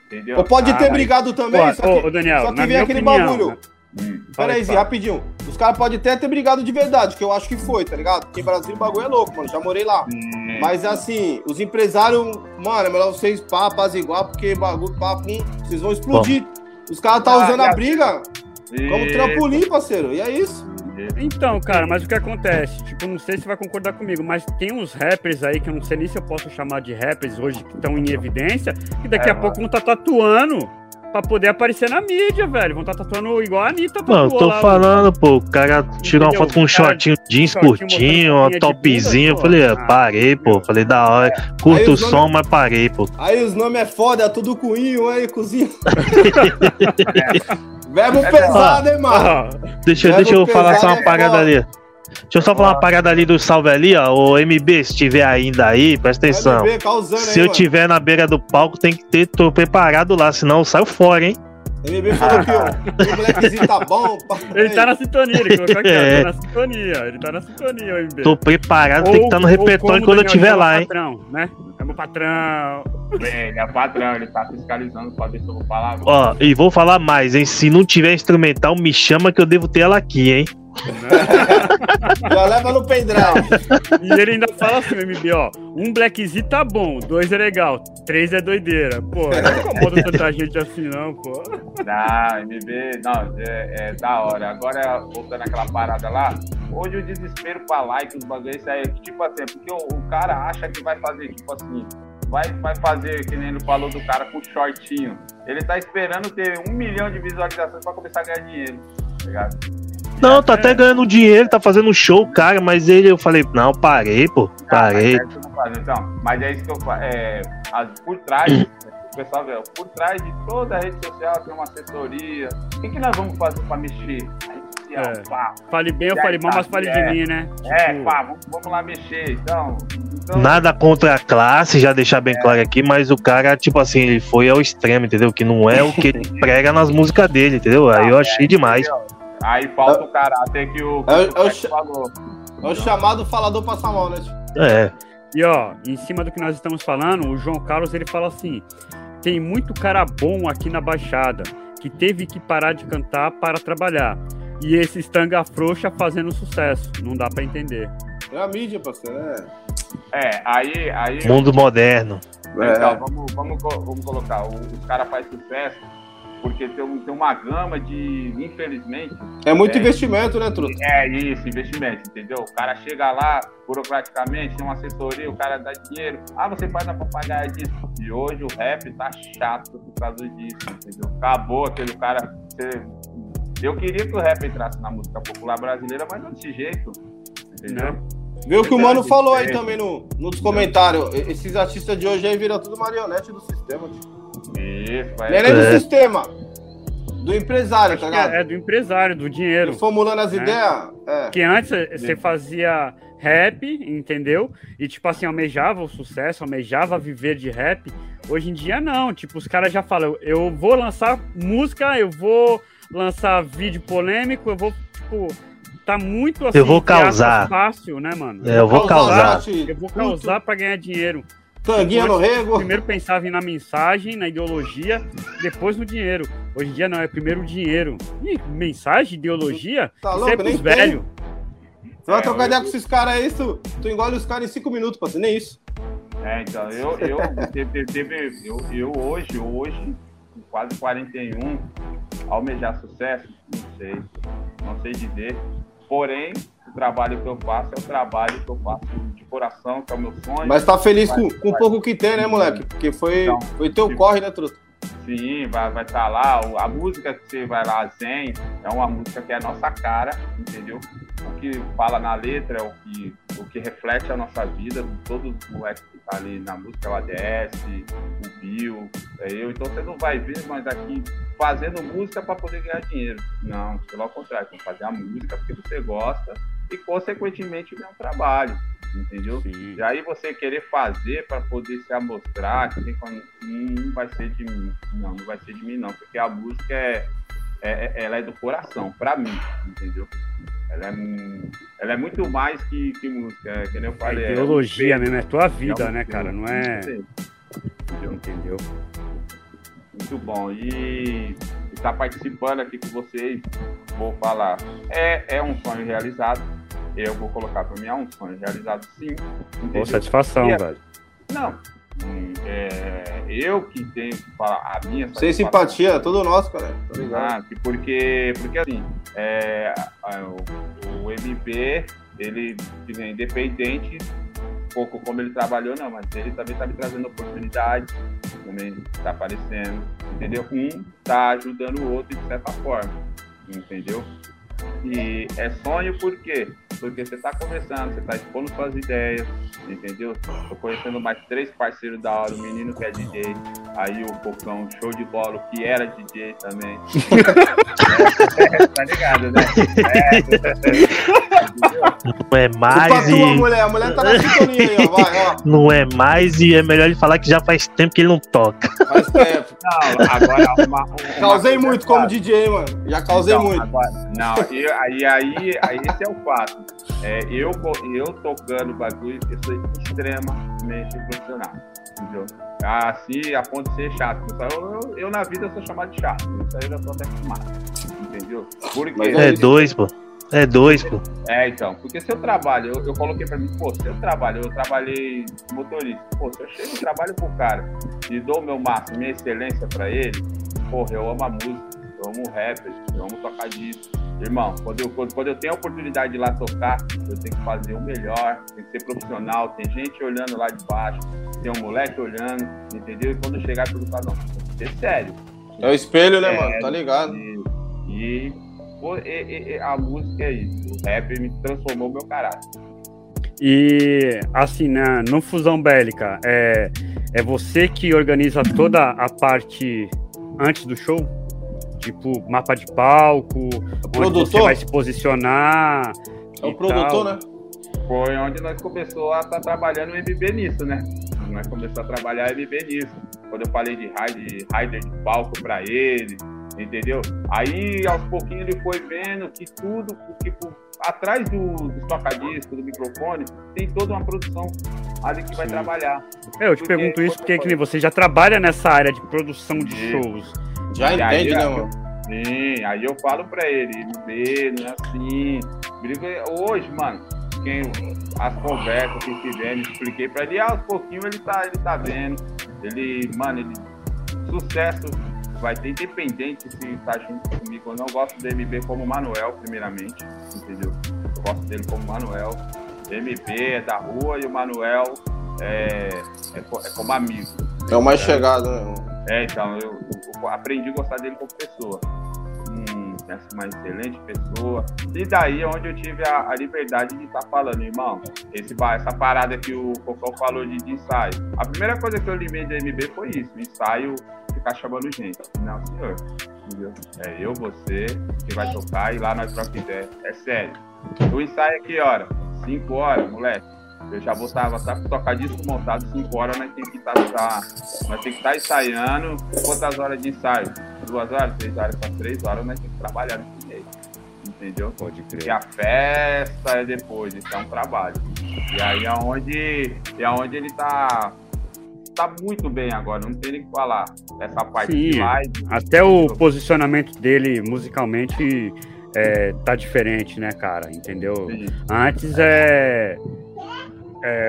S4: Entendeu?
S3: Ou pode ter
S4: Ah,
S3: brigado também,
S1: Ó,
S3: só que,
S1: ô, Daniel,
S3: só que
S1: na
S3: vem
S1: minha
S3: aquele
S1: opinião,
S3: bagulho.
S1: né?
S4: hum,
S3: Peraí, Zi, rapidinho. Os caras podem até ter brigado de verdade, que eu acho que foi, tá ligado? Porque em Brasília o bagulho é louco, mano. Já morei lá.
S4: hum,
S3: Mas assim, os empresários, mano, é melhor vocês pá, apaziguar, porque bagulho, pá, pum, vocês vão explodir. Os caras tá
S4: Ah,
S3: usando a briga como trampolim, parceiro. E é isso.
S1: Então, cara, mas o que acontece? Tipo, não sei se vai concordar comigo, mas tem uns rappers aí que eu não sei nem se eu posso chamar de rappers hoje que estão em evidência, que daqui
S4: É,
S1: a pouco vão estar tatuando pra poder aparecer na mídia, velho. Vão estar tatuando igual a Anitta
S2: Mano,
S1: tatuou
S2: tô
S1: lá,
S2: falando, pô, o cara tirou uma foto com um shortinho jeans curtinho, uma. Eu
S1: bunda,
S2: falei,
S1: pô.
S2: ah, parei, pô. Falei, da hora.
S3: Aí
S2: Curto o som,
S3: nomes-
S2: mas parei, pô.
S3: Aí os nomes é foda, é tudo cunho, aí, cozinho. Verbo pesado, hein, mano?
S2: Deixa,
S3: Verbo
S2: deixa eu falar só uma
S3: é
S2: parada
S3: foda.
S2: ali. Deixa eu só falar uma parada ali do salve ali, ó. O MB, se tiver ainda aí, presta atenção.
S3: Ver, causando
S2: Se
S3: aí,
S2: eu
S3: mano.
S2: tiver na beira do palco, tem que ter, tô preparado lá, senão eu saio fora, hein?
S3: MB falou que ó, o molequezinho tá bom.
S1: ele tá na sintonia, ele colocou aqui, ó,
S2: É.
S1: tô na sintonia, ele tá na sintonia, o MB.
S2: Tô preparado, tem que estar no
S1: Ou- ou
S2: repertório quando eu
S1: Daniel
S2: tiver
S1: chama
S2: lá, hein?
S1: Patrão, né? É meu patrão.
S4: Ele é patrão, ele tá fiscalizando pra ver se eu vou falar.
S2: Ó, e vou falar mais, hein? Se não tiver instrumental, me chama que eu devo ter ela aqui, hein?
S3: Já leva no pendrive.
S1: E ele ainda fala assim, MB, ó. Um Blackzinho tá bom, dois é legal, três é doideira. Pô, não incomoda tanta gente assim, não, pô.
S4: Não, MB, não, é, é da hora. Agora, voltando àquela parada lá, hoje o desespero pra like, os bagulhos, isso aí, é tipo assim, é porque o, o cara acha que vai fazer, tipo assim, vai, vai fazer, que nem ele falou do cara com shortinho. Ele tá esperando ter um milhão de visualizações pra começar a ganhar dinheiro, tá ligado?
S2: Não, tá até ganhando dinheiro, tá fazendo show, cara, mas ele, eu falei, não, parei, pô, parei.
S4: Ah, mas é isso que eu não faço, então, mas é isso que eu falo. É, as- por trás, o pessoal vê, por trás de toda a rede social tem uma assessoria. O que, que nós vamos fazer pra mexer?
S1: É.
S4: pá.
S1: Fale bem ou fale mal, mas fale de
S4: É.
S1: mim, né?
S4: É,
S1: Tipo,
S4: pá, vamos, vamos lá mexer. Então, então
S2: Nada contra a classe, já deixar bem claro aqui, mas o cara, tipo assim, ele foi ao extremo, entendeu? Que não é o que ele prega nas músicas dele, entendeu? Aí eu achei demais.
S4: Aí falta o caráter que o, que
S3: É o-
S4: o
S3: é o
S4: falou.
S3: É o chamado falador passa mal, né?
S2: É,
S1: E ó, em cima do que nós estamos falando, o João Carlos ele fala assim: tem muito cara bom aqui na Baixada que teve que parar de cantar para trabalhar. E esse estanga frouxa fazendo sucesso. Não dá pra entender.
S3: É a mídia, parceiro. É.
S4: É, aí. aí
S2: mundo moderno.
S4: Então, vamos, vamos, co- vamos colocar. o- Os caras fazem sucesso porque tem, tem uma gama de, infelizmente,
S3: É muito
S4: É.
S3: investimento, né, truta?
S4: É isso, investimento, entendeu? O cara chega lá, burocraticamente, tem uma assessoria, o cara dá dinheiro. Ah, você faz a papagaia disso. E hoje o rap tá chato por causa disso, entendeu? Acabou aquele cara. você- Eu queria que o rap entrasse na música popular brasileira, mas não desse jeito. Entendeu?
S3: Viu o que o mano falou aí
S4: é.
S3: também no, nos comentários. Esses artistas de hoje aí viram tudo marionete do sistema. Tio.
S4: Isso,
S3: Não é
S4: vai.
S3: nem do
S2: É.
S3: sistema. Do empresário, tá
S1: Acho que
S3: ligado?
S1: é, é do empresário, do dinheiro.
S3: Ele formulando as
S1: né?
S3: ideias. É.
S1: Porque antes eh, você fazia rap, entendeu? E tipo assim, almejava o sucesso, almejava viver de rap. Hoje em dia não, tipo, os caras já falam, eu vou lançar música, eu vou lançar vídeo polêmico, eu vou, tipo, tá muito assim,
S2: Eu vou
S1: aspas,
S2: causar.
S1: fácil, né, mano?
S2: É, eu vou causar.
S1: Eu vou causar pra ganhar dinheiro.
S3: Tanguinha no rego.
S1: Primeiro pensava em na mensagem, na ideologia, depois no dinheiro. Hoje em dia não, é primeiro o dinheiro. Ih, mensagem, ideologia?
S3: Tá louco,
S1: é pros
S3: nem tem.
S1: velhos.
S3: Você vai
S4: É,
S3: trocar
S4: eu-
S3: ideia com esses caras aí, tu, tu engole os caras em cinco minutos, parceiro. Nem isso.
S4: É, então, eu, eu, teve, teve- eu, eu hoje, hoje, com quase 41, almejar sucesso, não sei, não sei dizer. Porém, o trabalho que eu faço é o trabalho que eu faço de coração, que é o meu sonho.
S3: Mas tá feliz com,
S4: Vai,
S3: com o
S4: vai.
S3: pouco que tem, né, moleque? Porque foi,
S4: Então,
S3: foi teu
S4: sim.
S3: corre, né, truta?
S4: Sim, vai vai estar lá. o- A música que você vai lá, Zen, é uma música que é a nossa cara, entendeu? O que fala na letra é o que, o que reflete a nossa vida, todos os moleques que tá ali na música, o ADS, o Bill, é eu. Então você não vai ver nós aqui fazendo música para poder ganhar dinheiro. Não, pelo contrário, tem que fazer a música porque você gosta e, consequentemente, vem um trabalho, entendeu? Sim. E aí você querer fazer para poder se amostrar, que tem, não vai ser de mim, não, não vai ser de mim, não, porque a música é, é, é ela é do coração, para mim, entendeu? Ela é, ela é muito mais que, que música, é, que nem eu falei.
S1: É ideologia é mesmo, é tua vida, é né, cara? Não é. Entendeu?
S4: Muito bom. E estar tá participando aqui com vocês, vou falar, é, é um sonho realizado. Eu vou colocar para mim, é um sonho realizado sim.
S1: Boa satisfação,
S4: é,
S1: velho.
S4: Não, é, eu que tenho que falar a minha
S3: Sem simpatia, tudo nosso, cara.
S4: Ah, porque, porque assim, é, o, o MP, ele é independente, pouco como ele trabalhou, não, mas ele também está me trazendo oportunidades, também está aparecendo, entendeu? Um está ajudando o outro de certa forma, entendeu? E é sonho por quê? Porque você está conversando, você está expondo suas ideias, entendeu? Tô conhecendo mais três parceiros da hora, o menino que é DJ, aí o Pocão, show de bola, que era DJ também. é, tá ligado, né?
S2: É, não é mais e...
S3: Tua mulher, a mulher tá na sintonia aí, ó, vai, ó.
S2: Não é mais e é melhor ele falar que já faz tempo que ele não toca.
S3: Faz tempo. Não, agora uma, uma Causei muito como DJ, mano. Já causei então, muito. Agora,
S4: não, e, aí, aí, aí esse é o fato. É, eu, eu tocando bagulho, eu sou extremamente profissional. Entendeu? Assim, a ponto de ser chato. Eu, eu, eu, na vida sou chamado de chato. Isso aí eu já tô até acostumado. Entendeu?
S2: Porque, é dois, pô. É dois, pô.
S4: É, então. Porque se eu trabalho, eu, eu coloquei pra mim, pô, se eu trabalho, eu trabalhei motorista. Pô, se eu chego e trabalho pro cara e dou o meu máximo, minha excelência pra ele, porra, eu amo a música, eu amo o rapper, eu amo tocar disso. Irmão, quando eu, quando, quando eu tenho a oportunidade de ir lá tocar, eu tenho que fazer o melhor, tem que ser profissional, tem gente olhando lá de baixo, tem um moleque olhando, entendeu? E quando chegar, tudo fala, não, tem que ser sério.
S3: É o espelho, né, mano? Tá ligado?
S4: E, e, e, e, a música é isso. O rap me transformou meu caráter.
S1: E assim, né, no Fusão Bélica, é, é você que organiza toda a parte antes do show? Tipo, mapa de palco, o produtor? você vai se posicionar.
S3: É o produtor, tal. né?
S4: Foi onde nós começamos a estar tá trabalhando o MB nisso, né? Nós começamos a trabalhar MB nisso. Quando eu falei de rider de palco para ele, entendeu? Aí, aos pouquinhos, ele foi vendo que tudo, tipo, atrás do, do tocadisco, do microfone, tem toda uma produção ali que vai trabalhar.
S1: É, eu te porque, pergunto isso porque que você já trabalha nessa área de produção de shows.
S3: Já entende, aí, né, mano?
S4: Sim, aí eu falo pra ele, MB, não é assim. Hoje, mano, quem, as conversas que tivemos, expliquei pra ele, aos pouquinhos ele tá, ele tá vendo. Ele, mano, ele. Sucesso vai ter independente se tá junto comigo. Eu não gosto do MB como Manuel, primeiramente, entendeu? Eu gosto dele como Manuel. MB é da rua e o Manuel é, é, é como amigo.
S3: É o mais chegado, né?
S4: É, então, eu, eu, aprendi a gostar dele como pessoa. Hum, essa uma excelente pessoa. E daí é onde eu tive a, a liberdade de estar tá falando, irmão, esse, essa parada que o Cocão falou de, de, ensaio. A primeira coisa que eu limei de MB foi isso, ensaio, ficar chamando gente. Não, senhor. Entendeu? É eu, você, que vai tocar e lá nós trocamos ideia. É sério. O ensaio é que hora? 5 horas, moleque eu já botava, tá com tocadisco montado 5 horas, nós temos que estar tá, nós tem que estar tá ensaiando. Quantas horas de ensaio? Duas horas, três horas, só três horas, nós temos que trabalhar nesse meio. Entendeu?
S1: Pode crer.
S4: E a festa é depois, isso é um trabalho. E aí é onde, é onde ele tá tá muito bem agora, não tem nem o que falar. Essa parte Sim, de live.
S1: Até o posicionamento dele musicalmente é, tá diferente, né, cara? Entendeu? Sim. Antes é é,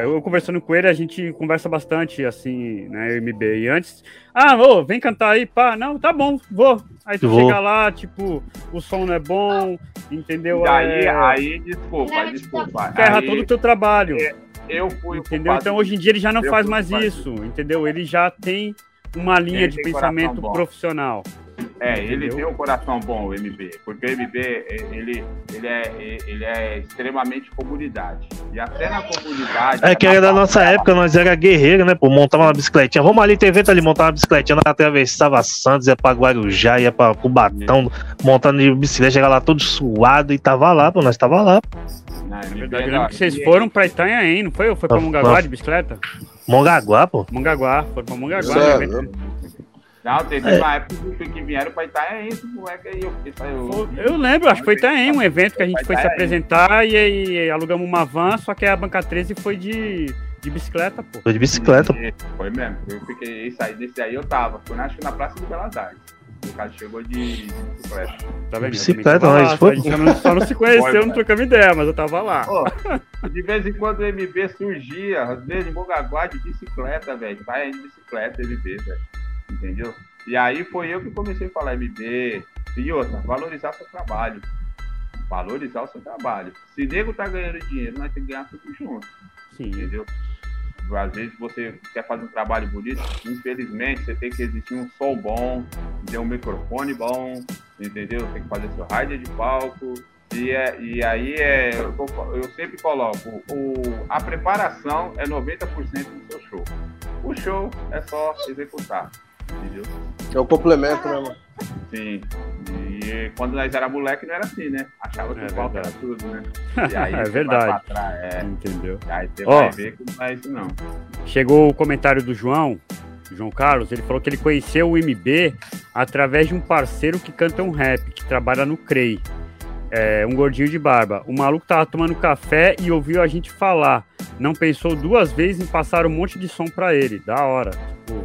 S1: eu conversando com ele, a gente conversa bastante, assim, né, MB. E antes, ah, ô, vem cantar aí, pá, não, tá bom, vou. Aí tu chega lá, tipo, o som não é bom, entendeu?
S4: Aí, é... aí, desculpa, desculpa.
S1: Ferra aí, todo o teu trabalho. É,
S4: eu fui
S1: Entendeu? Então hoje em dia ele já não faz mais isso, entendeu? Ele já tem uma linha ele de pensamento profissional.
S4: É, ele Entendeu? tem um coração bom, o MB, porque o MB, ele, ele, é, ele é extremamente comunidade. E até na comunidade...
S2: É que era da nossa época, nós era guerreiro, né, pô, montava uma bicicletinha. Vamos ali, tem evento ali, montar uma bicicletinha, nós atravessava Santos, ia pra Guarujá, ia pra Cubatão, montando de bicicleta, chegava lá todo suado e tava lá, pô, nós tava lá.
S4: Na
S1: É
S4: MB,
S1: verdade, eu
S4: não,
S1: lembro que vocês foram pra Itanhaém, não foi? Ou foi pra Mongaguá de bicicleta?
S2: Mongaguá, pô.
S1: Mongaguá, foram pra Mongaguá.
S3: É, né?
S4: Não, teve
S2: É.
S4: uma época que que vieram pra Itaém, esse moleque aí. Eu, eu,
S1: Eu lembro, acho que foi Itanhaém, um evento que a gente foi se
S4: Itaém.
S1: apresentar e aí alugamos uma van, só que a banca 13 foi de, de bicicleta, pô.
S2: Tô de bicicleta. pô.
S4: Foi mesmo. Eu fiquei, esse aí, desse aí eu tava. Foi na, acho que na Praça do Belas Artes. O cara chegou de bicicleta.
S1: Tá vendo?
S2: Bicicleta,
S1: lá,
S2: foi,
S1: A gente só não, só não se conheceu,
S4: Foi,
S1: não trocamos ideia, mas eu tava lá.
S4: Ó, de vez em quando o MB surgia, às vezes em Bogaguá de bicicleta, velho. Vai de bicicleta, MB, velho. Entendeu? E aí foi eu que comecei a falar MB. E outra, valorizar seu trabalho. Valorizar o seu trabalho. Se nego tá ganhando dinheiro, nós temos que ganhar tudo junto.
S1: Sim.
S4: entendeu? Às vezes você quer fazer um trabalho bonito, infelizmente você tem que existir um som bom, ter um microfone bom, entendeu? Tem que fazer seu rider de palco. E, é, e aí é, eu, tô- eu sempre coloco, o, a preparação é 90% do seu show. O show é só executar, entendeu?
S3: É o complemento, né, mano?
S4: Sim. E quando nós era moleque não era assim, né? Achava que
S1: É
S4: o palco era tudo, né? E aí
S1: É
S4: você
S1: verdade.
S4: trás, é.
S1: Entendeu?
S4: Aí você
S1: Ó.
S4: vai ver que não é isso não.
S1: Chegou o comentário do João, João Carlos, ele falou que ele conheceu o MB através de um parceiro que canta um rap, que trabalha no CREI. É, um gordinho de barba. O maluco tava tomando café e ouviu a gente falar. Não pensou duas vezes em passar um monte de som pra ele. Da hora. Tipo,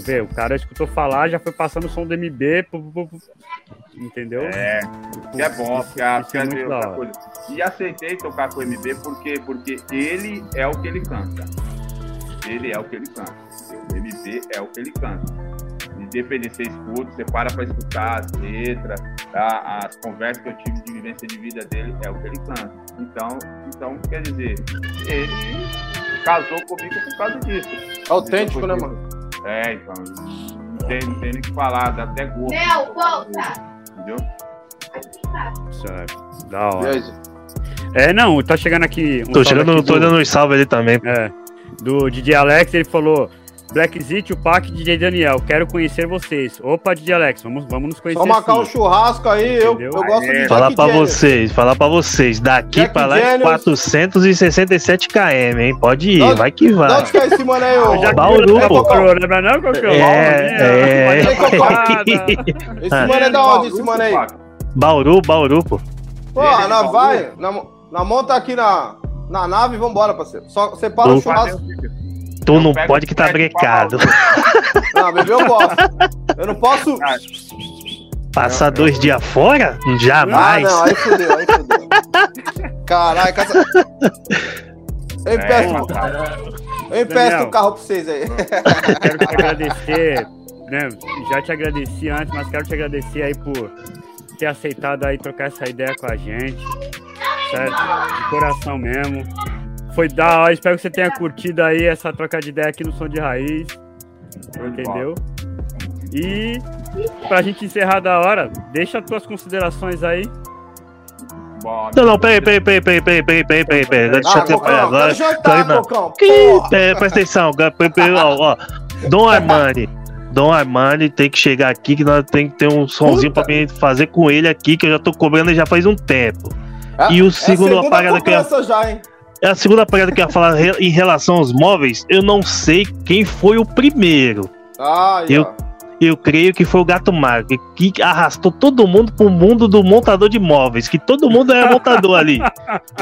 S1: tu vê, o cara escutou falar, já foi passando o som do MB. pu- pu- pu- entendeu?
S4: É, que é bom,
S1: Isso-
S4: porque a,
S1: isso é muito da
S4: outra
S1: hora.
S4: coisa. E aceitei tocar com o MB porque, porque ele é o que ele canta. Ele é o que ele canta. O MB é o que ele canta. Independente, você escuta, você para pra escutar as letras, tá? as conversas que eu tive de vivência de vida dele, é o que ele canta. Então, então quer dizer, ele casou comigo por causa disso.
S3: Autêntico, né, mano?
S4: É, então, não tem, não tem nem o que falar, dá até gosto.
S5: Léo, volta!
S4: Entendeu?
S1: Certo. Da
S3: E
S1: hora. É, não, tá chegando aqui. um
S2: Tô chegando,
S1: aqui
S2: tô
S1: do-
S2: dando uns salve ali também.
S1: É. Do DJ Alex, ele falou: Black Zit, o Pac DJ Daniel, quero conhecer vocês. Opa, DJ Alex, vamos, vamos nos conhecer.
S3: só marcar
S1: sim.
S3: um churrasco aí, eu, eu gosto de
S2: Falar pra vocês, falar pra vocês. Daqui
S3: Jack
S2: pra lá é
S3: Daniels.
S2: 467 km, hein? Pode ir,
S3: Não-
S2: vai que vai.
S3: onde que é esse mano aí, ô?
S1: Já
S2: Bauru, pô.
S1: Lembra não, Cocô?
S2: É,
S3: é.
S1: é.
S3: Esse mano é da onde, esse mano aí?
S2: Bauru, Bauru, pô.
S3: Pô,
S4: Ele,
S3: na vai, na, na monta aqui na, na nave e vambora, parceiro. Só separa o churrasco.
S2: Tu
S4: Eu
S2: não pode que tá brecado.
S3: Não, bebê eu posso. Eu não posso.
S4: Ah,
S2: Passar dois dias fora?
S3: Ah,
S2: Jamais.
S3: não, aí fudeu, aí fudeu. Caralho, caça... Eu
S4: É,
S3: empresto,
S4: mas, cara,
S3: eu empresto
S1: Daniel.
S3: o carro pra vocês aí.
S1: Quero te agradecer, né? Já te agradeci antes, mas quero te agradecer aí por ter aceitado aí trocar essa ideia com a gente. Certo? De coração mesmo. Foi da hora, espero que você tenha curtido aí essa troca de ideia aqui no Som de Raiz. Entendeu? E pra gente encerrar da hora, deixa as tuas considerações aí.
S4: Bom,
S2: Não, não, peraí, peraí, peraí, peraí, peraí, peraí, peraí, peraí, peraí. Deixa eu
S3: Ah,
S2: atrapalhar
S3: Cocão,
S2: agora.
S3: quero
S2: Tô aí,
S3: jantar,
S2: não.
S3: Cocão.
S2: Que-
S3: Porra.
S2: é, presta atenção, ó, ó. Dom Armani. Dom Armani tem que chegar aqui que nós tem que ter um sonzinho
S3: Puta.
S2: pra mim fazer com ele aqui, que eu já tô cobrando já faz um tempo.
S3: É-
S2: E o
S3: é a
S2: segundo eu ia-
S3: cobrança já, hein?
S2: É a segunda parada que eu ia falar em relação aos móveis. Eu não sei quem foi o primeiro.
S3: Ah,
S2: Eu-. Eu creio que foi o Gato Magro, que arrastou todo mundo pro mundo do montador de móveis, que todo mundo era montador ali.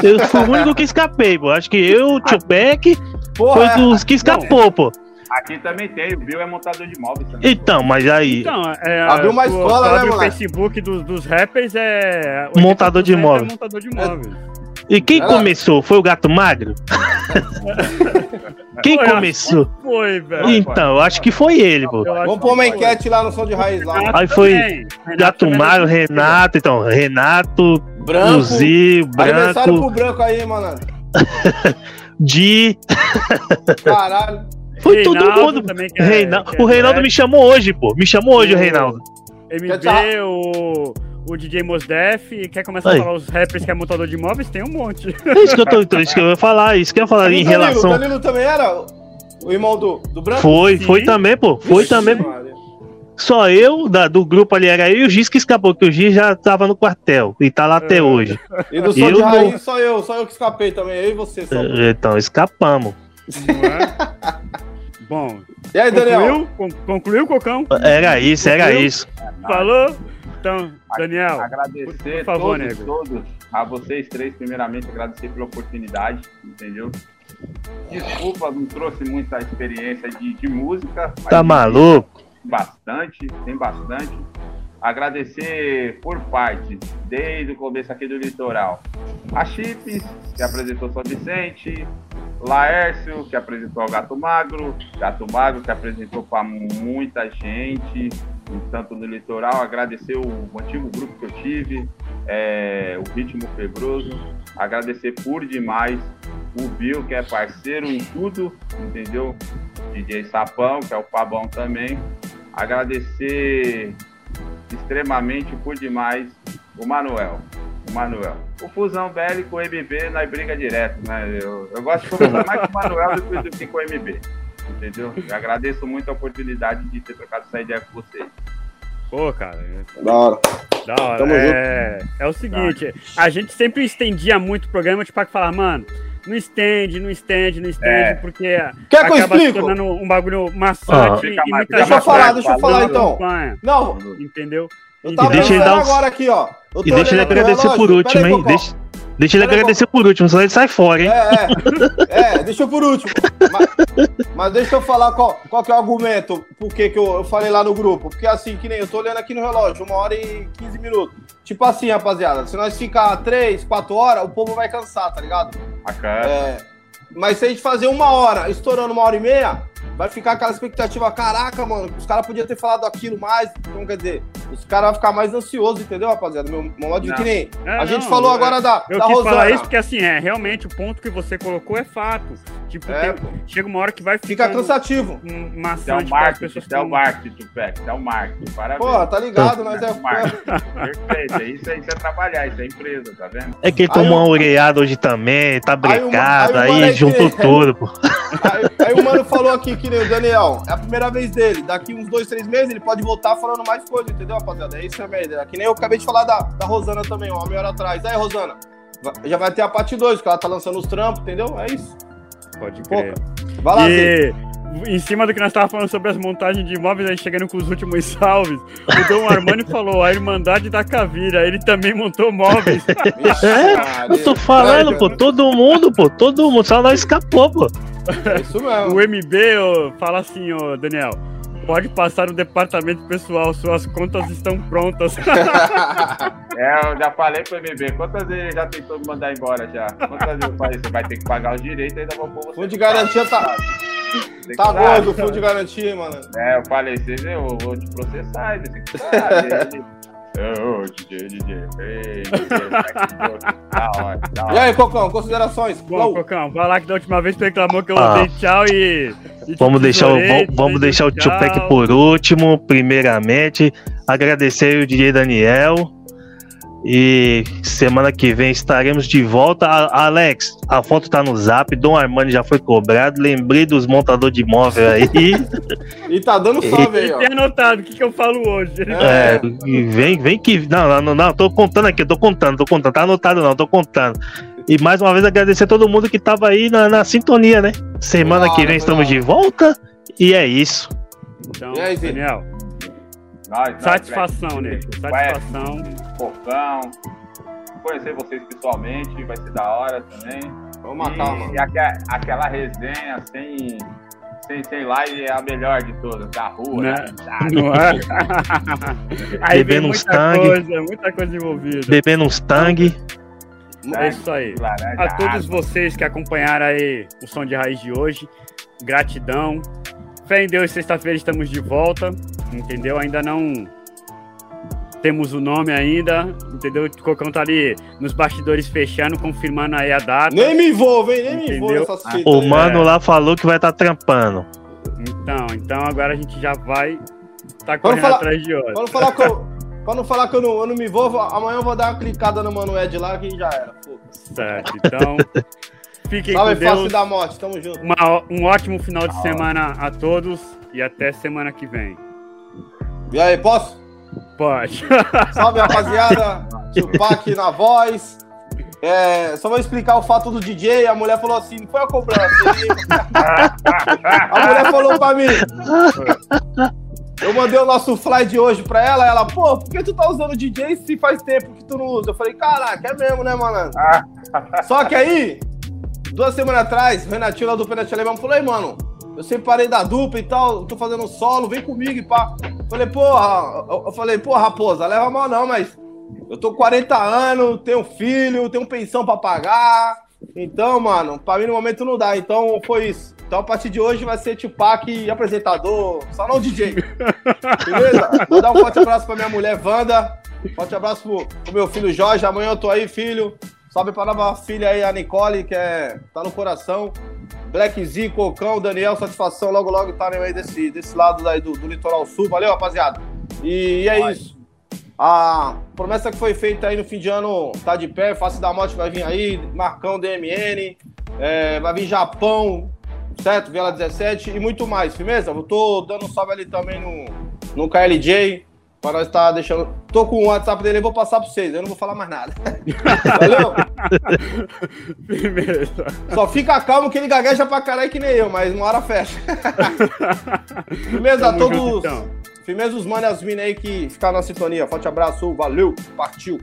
S2: Eu fui o único que escapei, pô. Acho que eu, o Tio Peck,
S3: Porra,
S2: foi
S3: é.
S2: dos que escapou, pô.
S4: Aqui também tem, o Bill é montador de móveis também.
S2: Então, mas aí,
S1: Então, é,
S3: Abriu uma escola, né,
S1: abre o? Facebook dos, dos rappers é.
S2: Montador de
S1: 80% é
S2: móveis.
S1: montador de móveis.
S2: E quem
S3: Ela-
S2: começou? Foi o Gato Magro? Quem
S1: Foi,
S2: começou?
S1: Foi, velho.
S2: Então, eu acho que foi ele, pô.
S3: Vamos pôr uma
S1: foi.
S3: enquete lá no som de raiz lá.
S2: Aí foi
S1: também. Renato
S2: Gato Magro, Renato, então, Renato,
S3: Branco. Aniversário
S2: Branco,
S3: pro branco aí, mano.
S2: Di.
S3: Caralho.
S2: Foi todo
S1: Reinaldo
S2: mundo.
S1: também, que é-
S2: Reinaldo-
S1: que é
S2: o Reinaldo
S1: rap.
S2: me chamou hoje, pô. Me chamou hoje o Reinaldo.
S1: MB, o, o DJ Mosdef. e Quer começar
S2: Aí.
S1: a falar os rappers que é montador de móveis? Tem um monte.
S2: É isso que eu tô, então, isso que eu ia falar, isso que eu ia falar
S3: E
S2: em
S3: Danilo,
S2: relação.
S3: O Danilo também era o irmão do, do branco?
S2: Foi,
S1: Sim.
S2: foi também, pô. Foi
S3: Vixe,
S2: também.
S3: Maria.
S2: Só eu, da, do grupo ali, era eu e o Giz que escapou, que o Giz já tava no quartel e tá lá até hoje.
S3: E do
S2: Eu
S3: de
S2: não-
S3: raiz, só eu, só eu que escapei também, eu e você só.
S2: Então, escapamos.
S1: Não é? Bom,
S3: E aí, Daniel?
S1: concluiu? Con- Concluiu, Cocão?
S2: Era isso, era
S1: Viu?
S2: isso.
S1: Falou? Então, Daniel,
S4: Agradecer
S1: por- por favor,
S4: todos,
S1: nego.
S4: todos, a vocês três, primeiramente, agradecer pela oportunidade, entendeu? Desculpa, não trouxe muita experiência de, de música. mas
S2: Tá maluco?
S4: Bastante, tem bastante. Agradecer por parte, desde o começo aqui do litoral, a Chips, que apresentou São Vicente, Laércio, que apresentou o Gato Magro, Gato Magro, que apresentou para muita gente, tanto no litoral. Agradecer o antigo grupo que eu tive, é, o Ritmo Febroso. Agradecer por demais o Bill, que é parceiro em tudo, entendeu? DJ Sapão, que é o Pabão também. Agradecer extremamente por demais o Manuel. O Manuel. O Fusão Bélico, o MB, nós briga direto, né? Eu, eu gosto de conversar mais com o Manuel do que, do que com o MB. Entendeu? Eu agradeço muito a oportunidade de ter trocado essa ideia com vocês.
S1: pô, cara,
S3: Da hora.
S1: Da hora.
S3: Tamo
S1: é, é o seguinte, a gente sempre estendia muito o programa, tipo, pra falar, mano, não estende, não estende, não estende,
S4: É.
S1: porque
S3: Quer que eu
S1: acaba se tornando um bagulho maçante
S4: Ah.
S1: e
S4: mais-
S3: Deixa eu falar, deixa eu falar então.
S1: acompanha,
S3: Não,
S1: Entendeu?
S3: eu tava
S2: E deixa ele dar
S3: agora aqui, ó. Eu tô
S2: E deixa ele agradecer
S3: relógio.
S2: por último,
S3: aí,
S2: hein? Deixa, deixa ele agradecer por último, senão ele sai fora, hein?
S3: É, é, é, deixa eu por último. Mas, mas deixa eu falar qual, qual que é o argumento, por que que eu, eu falei lá no grupo. Porque assim, que nem eu tô olhando aqui no relógio, uma hora e 15 minutos. Tipo assim, rapaziada, se nós ficar 3, 4 horas, o povo vai cansar, tá ligado?
S4: Bacana.
S3: É, mas se a gente fazer uma hora, estourando uma hora e meia, vai ficar aquela expectativa, caraca, mano, os caras podiam ter falado aquilo mais. Então, quer dizer, os caras vão ficar mais ansiosos, entendeu, rapaziada? Meu, meu modo de que nem.
S1: É,
S3: a gente
S1: não,
S3: falou
S1: eu-
S3: agora da,
S1: Eu
S3: da
S1: quis
S3: Rosana.
S1: falar isso porque, assim, é, realmente, o ponto que você colocou é fato. Tipo,
S3: É,
S1: tem- chega uma hora que vai
S3: Fica
S1: ficando
S3: cansativo.
S4: Isso é o
S1: maçante
S4: marketing, é o marketing, é o marketing. Parabéns.
S3: Pô, tá ligado, nós é.
S4: Marketing. Perfeito, isso, é- isso é trabalhar, isso é empresa, tá vendo?
S2: É que ele
S3: Aí
S2: tomou
S3: o-
S2: uma oreada hoje também, tá
S3: Aí o-
S2: brecado,
S3: aí o
S2: aí,
S3: moleque-
S2: juntou tudo, pô.
S3: Aí, aí o mano falou aqui que nem o Daniel, é a primeira vez dele. Daqui uns dois, três meses ele pode voltar falando mais coisa, entendeu, rapaziada? É isso minha ideia. Que nem eu acabei de falar da, da Rosana também, uma meia hora atrás. Aí, Rosana, já vai ter a parte 2, que ela tá lançando os trampos, entendeu? É isso.
S1: Pode crer.
S3: Vai lá.
S1: E em cima do que nós estávamos falando sobre as montagens de imóveis, aí chegando com os últimos salves, o Dom Armani falou, a Irmandade da Cavira, ele também montou móveis.
S2: É. Eu tô falando, pô, todo mundo, pô, todo mundo, só nós escapou, pô.
S3: É isso mesmo.
S1: o MB ô, fala assim, ô Daniel, pode passar no departamento pessoal, suas contas estão prontas.
S4: É, eu já falei pro MB, quantas vezes já tentou me mandar embora já? Quantas vezes eu falei, você vai ter que pagar os direitos, ainda vou pôr você.
S3: Fundo de garantia tá, tá gordo, o fundo de garantia, mano.
S4: É, eu falei, você viu, eu vou te processar, você tem que saber. Ô, DJ, DJ, ei, DJ, da hora, da
S3: E aí, Cocão, considerações?
S1: Bom. Cocão, vai lá que da última vez tu reclamou que eu
S2: Ah.
S1: dei tchau e... e
S2: Vamos deixar, o, vamos, deixar o Tupac por último, primeiramente. Agradecer o DJ Daniel. E semana que vem estaremos de volta. A- Alex, a foto tá no zap. Dom Armani já foi cobrado. Lembrei dos montadores de imóvel aí.
S3: E tá dando salve aí, ó.
S1: tem anotado o que, que eu falo hoje.
S2: É, e vem, vem que. Não, não, não, não, tô contando aqui, tô contando, tô contando. Tá anotado não, tô contando. E mais uma vez agradecer a todo mundo que tava aí na, na sintonia, né? Semana que vem estamos de volta. E é isso.
S1: Então,
S3: E aí, Zé?
S1: Daniel,
S4: Nós, nós,
S1: satisfação, né? Satisfação.
S4: Fofão. Conhecer vocês pessoalmente, vai ser da hora também.
S3: Vamos matar, mano.
S4: E, aque- aquela resenha sem, sem, sem live é a melhor de todas, da rua,
S1: Né?
S4: da.
S1: Não é? Aí
S2: Bebendo uns
S1: muita
S2: tangue.
S1: coisa, muita coisa envolvida.
S2: Bebendo uns tangue.
S1: É isso aí.
S4: Laranja,
S1: A todos vocês que acompanharam aí o som de raiz de hoje, gratidão. Fé em Deus, sexta-feira estamos de volta, entendeu? Ainda não temos o nome ainda, entendeu? O Cocão tá ali nos bastidores fechando, confirmando aí a data.
S3: Nem me envolvo, hein? Nem me envolvo
S1: Entendeu?
S3: nessas fitas.
S2: O
S3: aí.
S2: mano lá falou que vai estar tá trampando.
S1: Então, então agora a gente já vai tá correndo
S3: falar-
S1: atrás de horas.
S3: Pra não falar que eu, pra não, falar que eu, não, eu não me envolvo, amanhã eu vou dar uma clicada no Mano Ed lá que já era. Foda-se.
S1: Certo, então fiquem
S3: Salve,
S1: com Deus.
S3: da morte, tamo junto.
S1: Uma- um ótimo final de semana a todos e até semana que vem.
S3: E aí, posso?
S1: Pode.
S3: Salve, rapaziada. Tupac na voz. É, só vou explicar o fato do DJ. A mulher falou assim: não foi a cobrança. a mulher falou pra mim. Eu mandei o nosso fly de hoje pra ela. Ela, pô, por que tu tá usando DJ se faz tempo que tu não usa? Eu falei, caraca, é mesmo, né, malandro? Só que aí, duas semanas atrás, o Renatinho lá do Penalty Alemão falou: aí, mano, eu separei da dupla e tal, tô fazendo solo, vem comigo e pá. Falei, porra, eu falei, porra, raposa, leva mal não, mas eu tô com 40 anos, tenho filho, tenho pensão pra pagar. Então, mano, pra mim no momento não dá. Então foi isso. Então a partir de hoje vai ser Tupac apresentador, só não DJ. Beleza? Vou dar um forte abraço pra minha mulher Wanda. Forte abraço pro, pro meu filho Jorge. Amanhã eu tô aí, filho. Salve pra nova filha aí, a Nicole, que é, tá no coração. Black Z, Cocão, Daniel, satisfação. Logo, logo tá aí desse, desse lado aí do, do litoral sul. Valeu, rapaziada. E, e é Vai. isso. A promessa que foi feita aí no fim de ano tá de pé. Face da Morte vai vir aí. Marcão DMN. É, vai vir Japão, certo? Vela 17 e muito mais, firmeza? Eu tô dando um salve ali também no, no KLJ. Para nós estar tá deixando. Tô com o WhatsApp dele, eu vou passar para vocês. Eu não vou falar mais nada. Valeu? Firmeza. Só fica calmo que ele gagueja pra caralho que nem eu, mas uma hora fecha. Firmeza, todos. Junto, então. Firmeza os manos e as minas aí que ficaram na sintonia. Forte abraço, valeu, partiu.